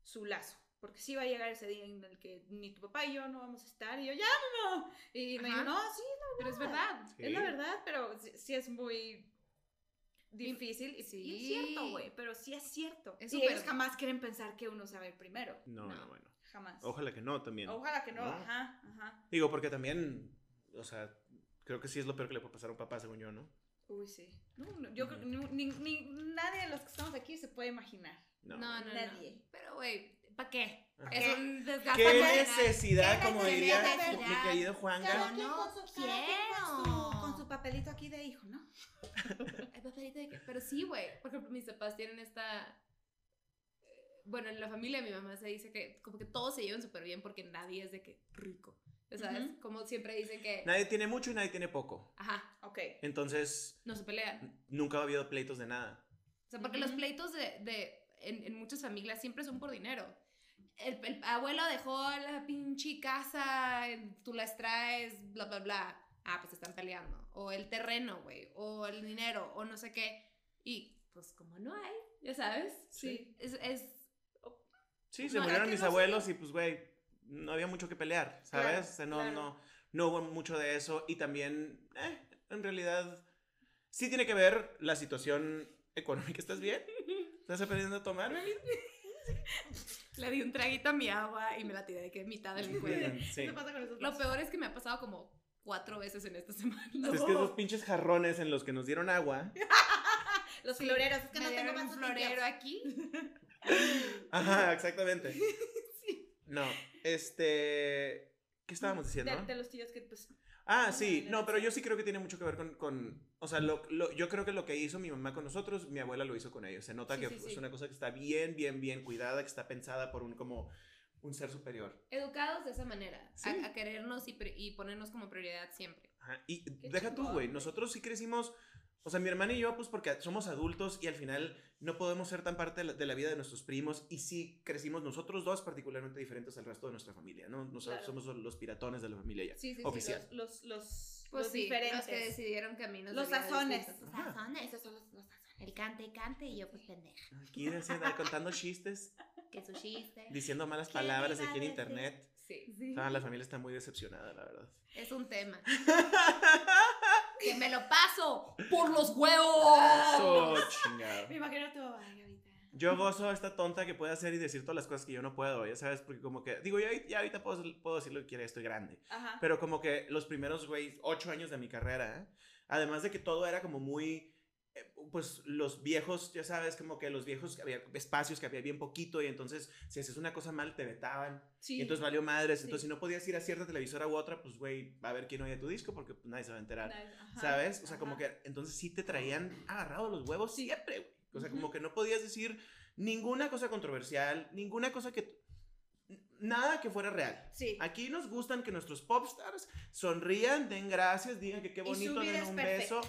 su lazo. Porque sí va a llegar ese día en el que ni tu papá y yo no vamos a estar. Y yo, ya, mamá. Y me dijo, Ajá. no, sí, Pero es verdad. Sí. es la verdad, pero sí, sí es muy difícil. Y, Sí. y es cierto, güey, pero sí es cierto. Es y ellos jamás quieren pensar que uno sabe primero. No, no, No. bueno. Jamás. Ojalá que no también. Ojalá que no, ¿No? ajá, ajá. Digo, porque también, o sea, creo que sí es lo peor que le puede pasar a un papá, según yo, ¿no? Uy, sí. No, no, yo creo que ni, ni- ni- nadie de los que estamos aquí se puede imaginar. No, no, no. Nadie. Pero, güey, ¿para qué? Ajá. Es un desgaste ¿Qué necesidad, ¿Qué como necesidad? diría ¿Qué mi querido Juanga? No su, quiero. Papelito aquí de hijo, ¿no? El papelito de que- Pero sí, güey. Por ejemplo, mis papás tienen esta. eh, Bueno, en la familia de mi mamá se dice que como que todos se llevan súper bien porque nadie es de que rico. ¿Sabes? Ujú. Como siempre dicen que. Nadie tiene mucho y nadie tiene poco. Ajá, Ok. Entonces, no se pelean. nunca ha habido pleitos de nada. O sea, porque los Ujú. pleitos de, de en, en muchas familias siempre son por dinero. El, el abuelo dejó la pinche casa, tú la extraes, bla, bla, bla. Ah, pues están peleando. O el terreno, güey. O el dinero, o no sé qué. Y pues como no hay, ya sabes. Sí. Es, es Sí, se No, murieron mis no se- abuelos y pues, güey, no había mucho que pelear, ¿sabes? Claro, o sea, no, claro. no, no hubo mucho de eso y también, eh, en realidad, sí tiene que ver la situación económica. ¿Estás bien? ¿Estás aprendiendo a tomar? Le di un traguito a mi agua y me la tiré de que mitad de mi cuello. Sí. ¿Qué pasa con esos Lo peor es que me ha pasado como cuatro veces en esta semana. Es que esos pinches jarrones en los que nos dieron agua. Los Sí, floreros, es que me no tengo más un florero aquí. Ajá, exactamente. No, este... ¿Qué estábamos diciendo? De, de los tíos que, pues. Ah, sí, no, pero yo sí creo que tiene mucho que ver con, con o sea, lo, lo- yo creo que lo que hizo mi mamá con nosotros, mi abuela lo hizo con ellos. Se nota Sí, que sí, es sí. una cosa que está bien, bien, bien cuidada, que está pensada por un, como, un ser superior. Educados de esa manera. Sí. A, a querernos y, y ponernos como prioridad siempre. Ajá, Y Qué deja tú, chingón, güey, güey. nosotros sí crecimos, o sea, mi hermana y yo, pues porque somos adultos y al final no podemos ser tan parte de la, de la vida de nuestros primos y sí crecimos nosotros dos particularmente diferentes al resto de nuestra familia, ¿no? Nosotros Claro. somos los piratones de la familia ya. Sí, sí, Oficial. sí. Los, los, los, Pues los sí, diferentes. los que decidieron caminos. Los sazones. Ajá. Sazones. Esos son los, los sazones. El cante y cante y yo pues pendeja. Aquí diciendo, contando chistes, Que su chiste. diciendo malas ¿Qué palabras aquí en internet. Sí. Sí. Ah, la familia está muy decepcionada, la verdad. Es un tema. ¡Que me lo paso por los huevos! Chingado. Me imagino todo. Ahorita. Yo gozo a esta tonta que puede hacer y decir todas las cosas que yo no puedo, ya sabes, porque como que, digo, ya, ya ahorita puedo, puedo decir lo que quiera, estoy grande. Ajá. Pero como que los primeros, güey, ocho años de mi carrera, ¿eh? además de que todo era como muy, pues los viejos, ya sabes, como que los viejos, había espacios que había bien poquito y entonces si haces una cosa mal te vetaban. sí. Y entonces valió madres. Sí. Entonces si no podías ir a cierta televisora u otra, pues, güey, va a ver quién oye tu disco porque pues, nadie se va a enterar. Ajá, ¿Sabes? O sea, ajá. como que entonces sí te traían agarrado los huevos siempre, güey. O sea, Ujú. como que no podías decir ninguna cosa controversial, ninguna cosa que... Nada que fuera real. Sí. Aquí nos gustan que nuestros popstars sonrían, den gracias, digan que qué bonito, den un perfecta. beso.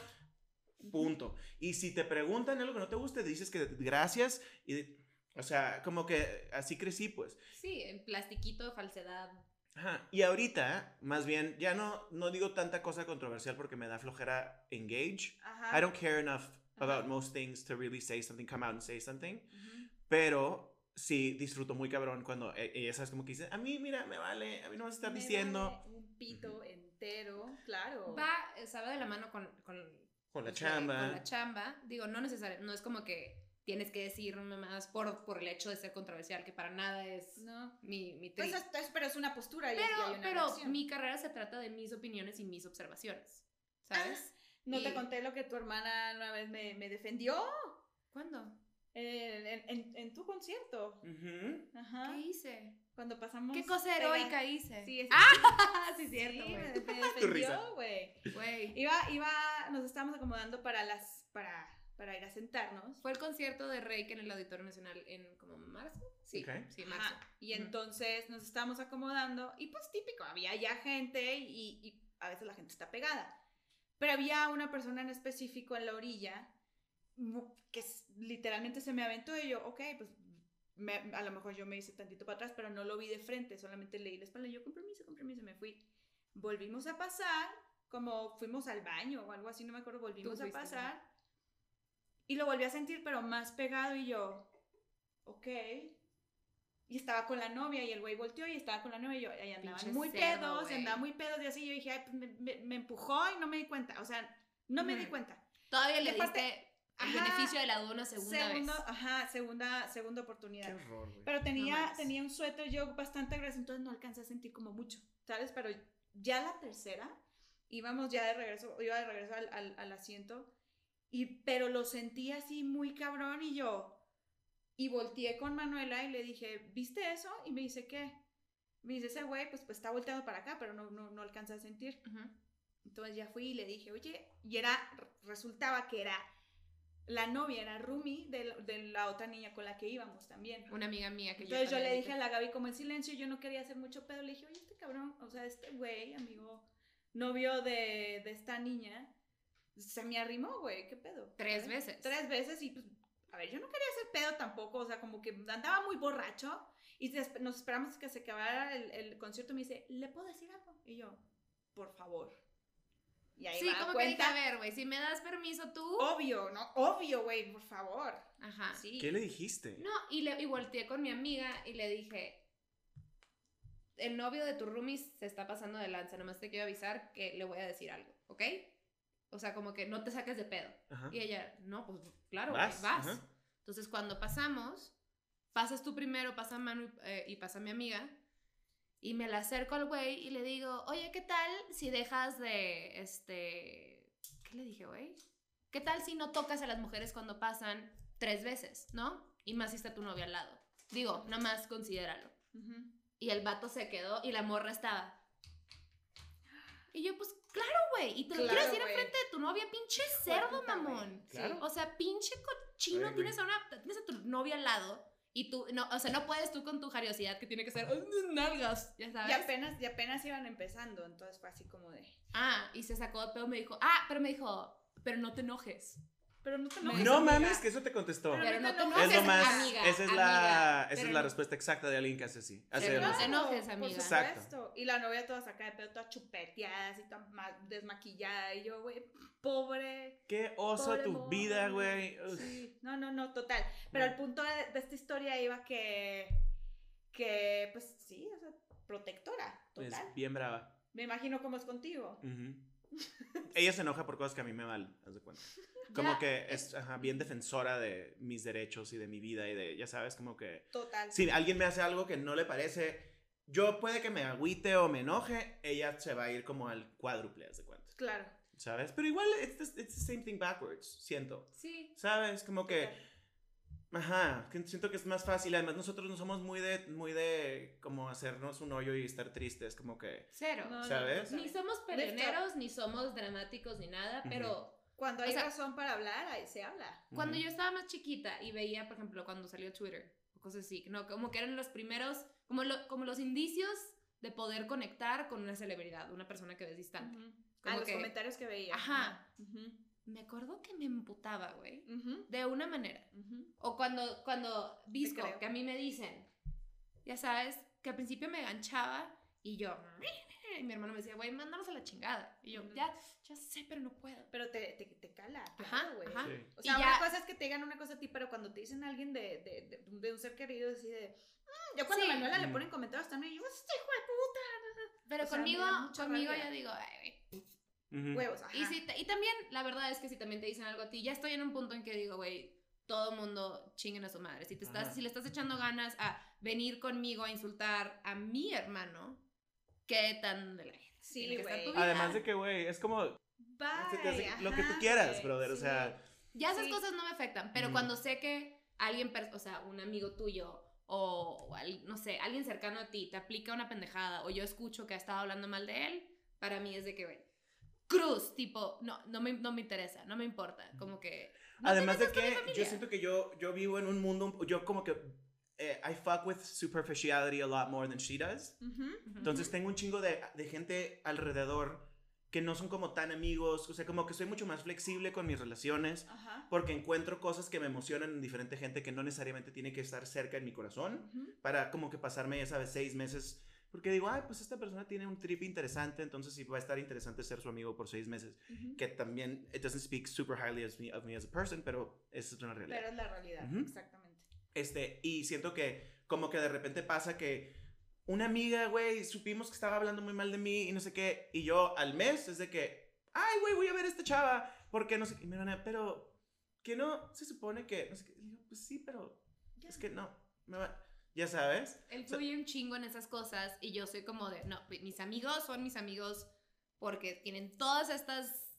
Punto. Y si te preguntan algo que no te guste, dices que gracias y, o sea, como que así crecí, pues. Sí, en plastiquito, falsedad. Ajá. Y ahorita, más bien, ya no, no digo tanta cosa controversial porque me da flojera engage. Ajá. I don't care enough about Ajá. most things to really say something, come out and say something. Pero sí disfruto muy cabrón cuando e- ella sabes como que dice, a mí, mira, me vale, a mí no vas a estar Me diciendo vale Un pito entero, claro. Va, eh, sabe de la mano con, con, con la chamba. Con la chamba. Digo, no necesariamente, no es como que tienes que decir más por, por el hecho de ser controversial, que para nada es No. mi, mi Pues es- es- pero es una postura y, y hay Pero, una pero reacción. mi carrera se trata de mis opiniones y mis observaciones. ¿Sabes? No te conté lo que tu hermana una vez me, me defendió ¿Cuándo? en, en- en- en tu concierto. Ajá. ¿Qué hice? Cuando pasamos. ¿Qué cosa pega- heroica hice? Sí, es- ¡Ah! Sí, sí, cierto, me, güey. me Tu risa. defendió, güey. Güey. Iba, iba, nos estábamos acomodando para las, para, para ir a sentarnos. Fue el concierto de Reiki en el Auditorio Nacional en como marzo. Sí, Ok. sí, marzo. Ajá. Y entonces nos estábamos acomodando y pues típico, había ya gente y, y a veces la gente está pegada. Pero había una persona en específico en la orilla que literalmente se me aventó y yo, ok, pues me- a lo mejor yo me hice tantito para atrás, pero no lo vi de frente, solamente leí la espalda y yo, con permiso, con permiso, me fui. Volvimos a pasar, como fuimos al baño o algo así, no me acuerdo, volvimos a pasar y lo volví a sentir, pero más pegado y yo, ok. Y estaba con la novia y el güey volteó y estaba con la novia y yo, ahí andaban muy cerdo, pedos, güey. andaban muy pedos y así yo dije, ay, pues me, me- me empujó y no me di cuenta, o sea, no me di cuenta. Todavía Y le diste el Ajá. beneficio de la duda una segunda Segundo, vez. ajá, segunda, segunda Qué oportunidad. horror, güey. Pero tenía, mames. tenía un suéter yo bastante grueso, entonces no alcancé a sentir como mucho, ¿sabes? Pero ya la tercera, íbamos ya de regreso, iba de regreso al, al, al asiento, y, pero lo sentí así muy cabrón y yo, y volteé con Manuela y le dije, ¿viste eso? Y me dice, ¿qué? Me dice, ese güey, pues, pues está volteado para acá, pero no, no, no alcanza a sentir. Ujú. Entonces ya fui y le dije, oye, y era, resultaba que era, la novia era Rumi de, la- de la otra niña con la que íbamos también. Una amiga mía que Entonces yo le también dije a la Gaby como en silencio, yo no quería hacer mucho pedo, le dije, oye, este cabrón, o sea, este güey, amigo, novio de, de esta niña, se me arrimó, güey, ¿qué pedo? Tres ¿Sabes? veces. Tres veces y pues, a ver, yo no quería hacer pedo tampoco, o sea, como que andaba muy borracho y nos esperamos que se acabara el, el concierto me dice, ¿le puedo decir algo? Y yo, por favor. Y ahí Sí, va, como que dije, a ver, güey, si me das permiso tú. obvio, ¿no? Obvio, güey, por favor. Ajá. Sí. ¿Qué le dijiste? No, y, le, y volteé con mi amiga y le dije, el novio de tu roomie se está pasando de lanza, nomás te quiero avisar que le voy a decir algo, ¿ok? O sea, como que no te saques de pedo. Ajá. Y ella, no, pues claro, Vas, vas. Entonces, cuando pasamos, pasas tú primero, pasa Manu eh, y pasa mi amiga. Y me la acerco al güey y le digo, oye, ¿qué tal si dejas de, este, ¿qué le dije, güey? ¿Qué tal si no tocas a las mujeres cuando pasan tres veces, no? Y más si está tu novia al lado. Digo, nomás considéralo. Ujú. Y el vato se quedó y la morra estaba. Y yo, pues, claro, güey. Y te lo Claro, quiero decir güey. enfrente de tu novia, pinche cerdo, mamón. Claro. O sea, pinche cochino. Tienes a, una, tienes a tu novia al lado. Y tú, no, o sea, no puedes tú con tu jariosidad que tiene que ser "Ay, mis nalgas, ya Y sabes. apenas, y apenas iban empezando, entonces fue así como de... Ah, y se sacó de pedo, me dijo, ah, pero me dijo, pero no te enojes. Pero no te No, enojes, No amiga. mames, que eso te contestó. Pero Pero no te enojes, Es lo más, amiga. esa es amiga, la, esa es la respuesta exacta de alguien que hace así. Hace Pero no te enojes, por amiga. Exacto. supuesto. Y la novia toda sacada de pedo, toda chupeteada, así toda ma- desmaquillada. Y yo, güey, pobre. Qué oso pobre tu vida, güey. Sí. No, no, no, total. Pero No. el punto de, de esta historia iba que, que, pues sí, o sea, protectora, Es total. bien brava. Me imagino cómo es contigo. Ella se enoja por cosas que a mí me valen, haz de cuenta. Como Ya, que es ajá, bien defensora de mis derechos y de mi vida y de, ya sabes, como que Total. si alguien me hace algo que no le parece, yo puede que me agüite o me enoje, ella se va a ir como al cuádruple, haz de cuenta. Claro. ¿Sabes? Pero igual, it's the, it's the same thing backwards, siento. Sí. ¿Sabes? Como que, total. ajá, siento que es más fácil. Además, nosotros no somos muy de, muy de, como hacernos un hoyo y estar tristes, como que... Cero. No, no, ¿Sabes? total. Ni somos peleoneros, ni somos dramáticos, ni nada, pero Cuando o hay sea- razón para hablar, ahí se habla. cuando ujú. yo estaba más chiquita y veía, por ejemplo, cuando salió Twitter o cosas así, no, como que eran los primeros, como, lo- como los indicios de poder conectar con una celebridad, una persona que ves distante. Ujú. Como a los que- comentarios que veía. Ajá. Ujú. me acuerdo que me emputaba, güey. De una manera. O cuando, cuando Visco, que a mí me dicen, ya sabes, que al principio me ganchaba y yo, y mi hermano me decía, güey, mándanos a la chingada. Y yo, ya, ya sé, pero no puedo. Pero te, te, te cala, Ajá, claro, güey. ajá. Sí. O Y sea, ya- una cosa es que te digan una cosa a ti, pero cuando te dicen a alguien de, de, de, de un ser querido, así de. "Mm", yo cuando Sí. a Manuela le Mm. ponen comentarios también, yo, este hijo de puta. Pero O sea, conmigo, rabia. yo digo, ay, güey. Huevos, ajá. Y, si te- y también, la verdad es que si también te dicen algo a ti, ya estoy en un punto en que digo, güey, todo mundo chinguen a su madre. Si, te estás, Ajá. si le estás echando ganas a venir conmigo a insultar a mi hermano, ¿qué tan de la verga Sí, güey. tu vida? Además de que, güey, es como Bye, se te hace lo que tú quieras, brother. O sea, Ya esas Sí. cosas no me afectan, pero Ujú. cuando sé que alguien, o sea, un amigo tuyo o, o al- no sé, alguien cercano a ti te aplica una pendejada o yo escucho que ha estado hablando mal de él, para mí es de que, güey, cruz, tipo, no, no me, no me interesa, no me importa, como que... no Además de que yo siento que yo, yo vivo en un mundo, yo como que I fuck with superficiality a lot more than she does. Entonces tengo un chingo de, de gente alrededor que no son como tan amigos, o sea, como que soy mucho más flexible con mis relaciones Ajá. porque encuentro cosas que me emocionan en diferente gente que no necesariamente tiene que estar cerca en mi corazón para como que pasarme, ya sabes, seis meses. Porque digo, ay, pues esta persona tiene un trip interesante, entonces sí va a estar interesante ser su amigo por seis meses. Que también, it doesn't speak super highly of me, of me as a person, pero esa es una realidad. Pero es la realidad, exactamente. Este, y siento que como que de repente pasa que una amiga, güey, supimos que estaba hablando muy mal de mí y no sé qué, y yo al mes es de que, ay, güey, voy a ver a esta chava, porque no sé qué, y me van a- pero que no se supone que, no sé qué, Y digo, pues sí, pero es que no, me va- ya sabes. Él fluye un chingo en esas cosas y yo soy como de, no, mis amigos son mis amigos porque tienen todas estas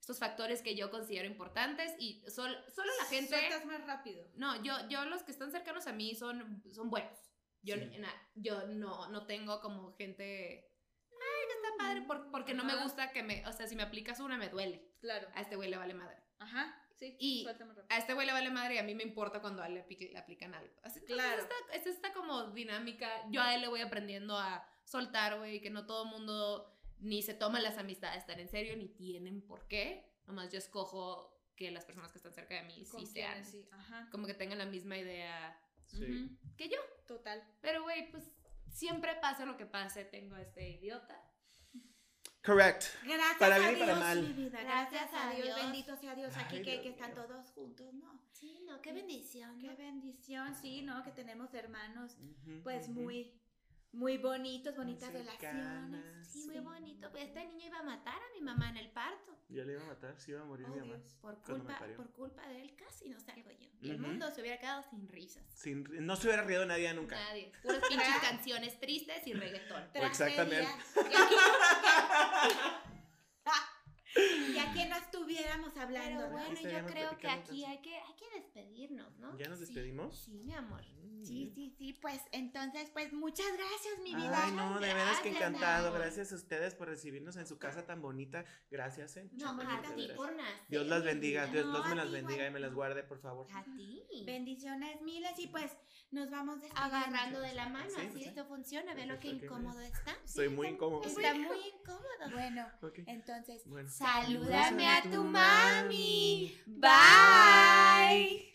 estos factores que yo considero importantes y sol- solo la gente Sueltas más rápido. no, yo yo los que están cercanos a mí son son buenos. Yo Sí. na- yo no no tengo como gente ay, que está padre por- porque no me Ajá. gusta que me, o sea, si me aplicas una me duele. Claro. A este güey le vale madre. Ajá. Sí. Y- suelta más rápido. A este güey le vale madre y a mí me importa cuando a él le, apli- le aplican algo. Así Claro. Esta, es esta como dinámica. Yo a él le voy aprendiendo a soltar, güey, que no todo el mundo ni se toma las amistades tan en serio, ni tienen por qué. Nomás yo escojo que las personas que están cerca de mí sí quién sean. sí, Ajá. Como que tengan la misma idea Sí. Que yo. Total. Pero, güey, pues siempre pase lo que pase, tengo a este idiota. Correct. Gracias Para a bien y para Dios, mal. mi vida. Gracias a Dios. Bendito sea Dios aquí Ay, que, Dios que están todos juntos, ¿no? Sí, no, qué bendición. Qué ¿no? bendición, sí, ¿no? Que tenemos hermanos, pues muy, muy bonitos, bonitas relaciones. Sí, muy bonito. Pues este niño iba a matar a mi mamá en el parto. Ya le iba a matar, sí iba a morir Oh, mi mamá. Dios. Por culpa, por culpa de él casi no salgo yo. Y el mundo se hubiera quedado sin risas. Sin- no se hubiera rido nadie nunca. Nadie. Puras pinches canciones tristes y reggaetón. Exactamente. Y a quién no estuviéramos hablando. Pero ¿no? bueno, yo creo que aquí hay que, hay que despedirnos, ¿no? ¿Ya nos despedimos? Sí, mi amor. Mm. Sí, sí, sí, pues entonces, pues muchas gracias, mi vida. Ay, no, de veras que encantado. Gracias a ustedes por recibirnos en su casa tan bonita. Gracias, eh. No, Muchas a ti por nacer. Dios las bendiga. Dios, No, Dios me las bendiga igual. y me las guarde, por favor. A ti. Bendiciones miles y pues nos vamos. Agarrando de la mano, Sí, así sí. esto funciona. Ve lo que incómodo está. Soy muy incómodo. Está muy incómodo. Bueno, entonces, Bueno. Salúdame a tu mami. Bye.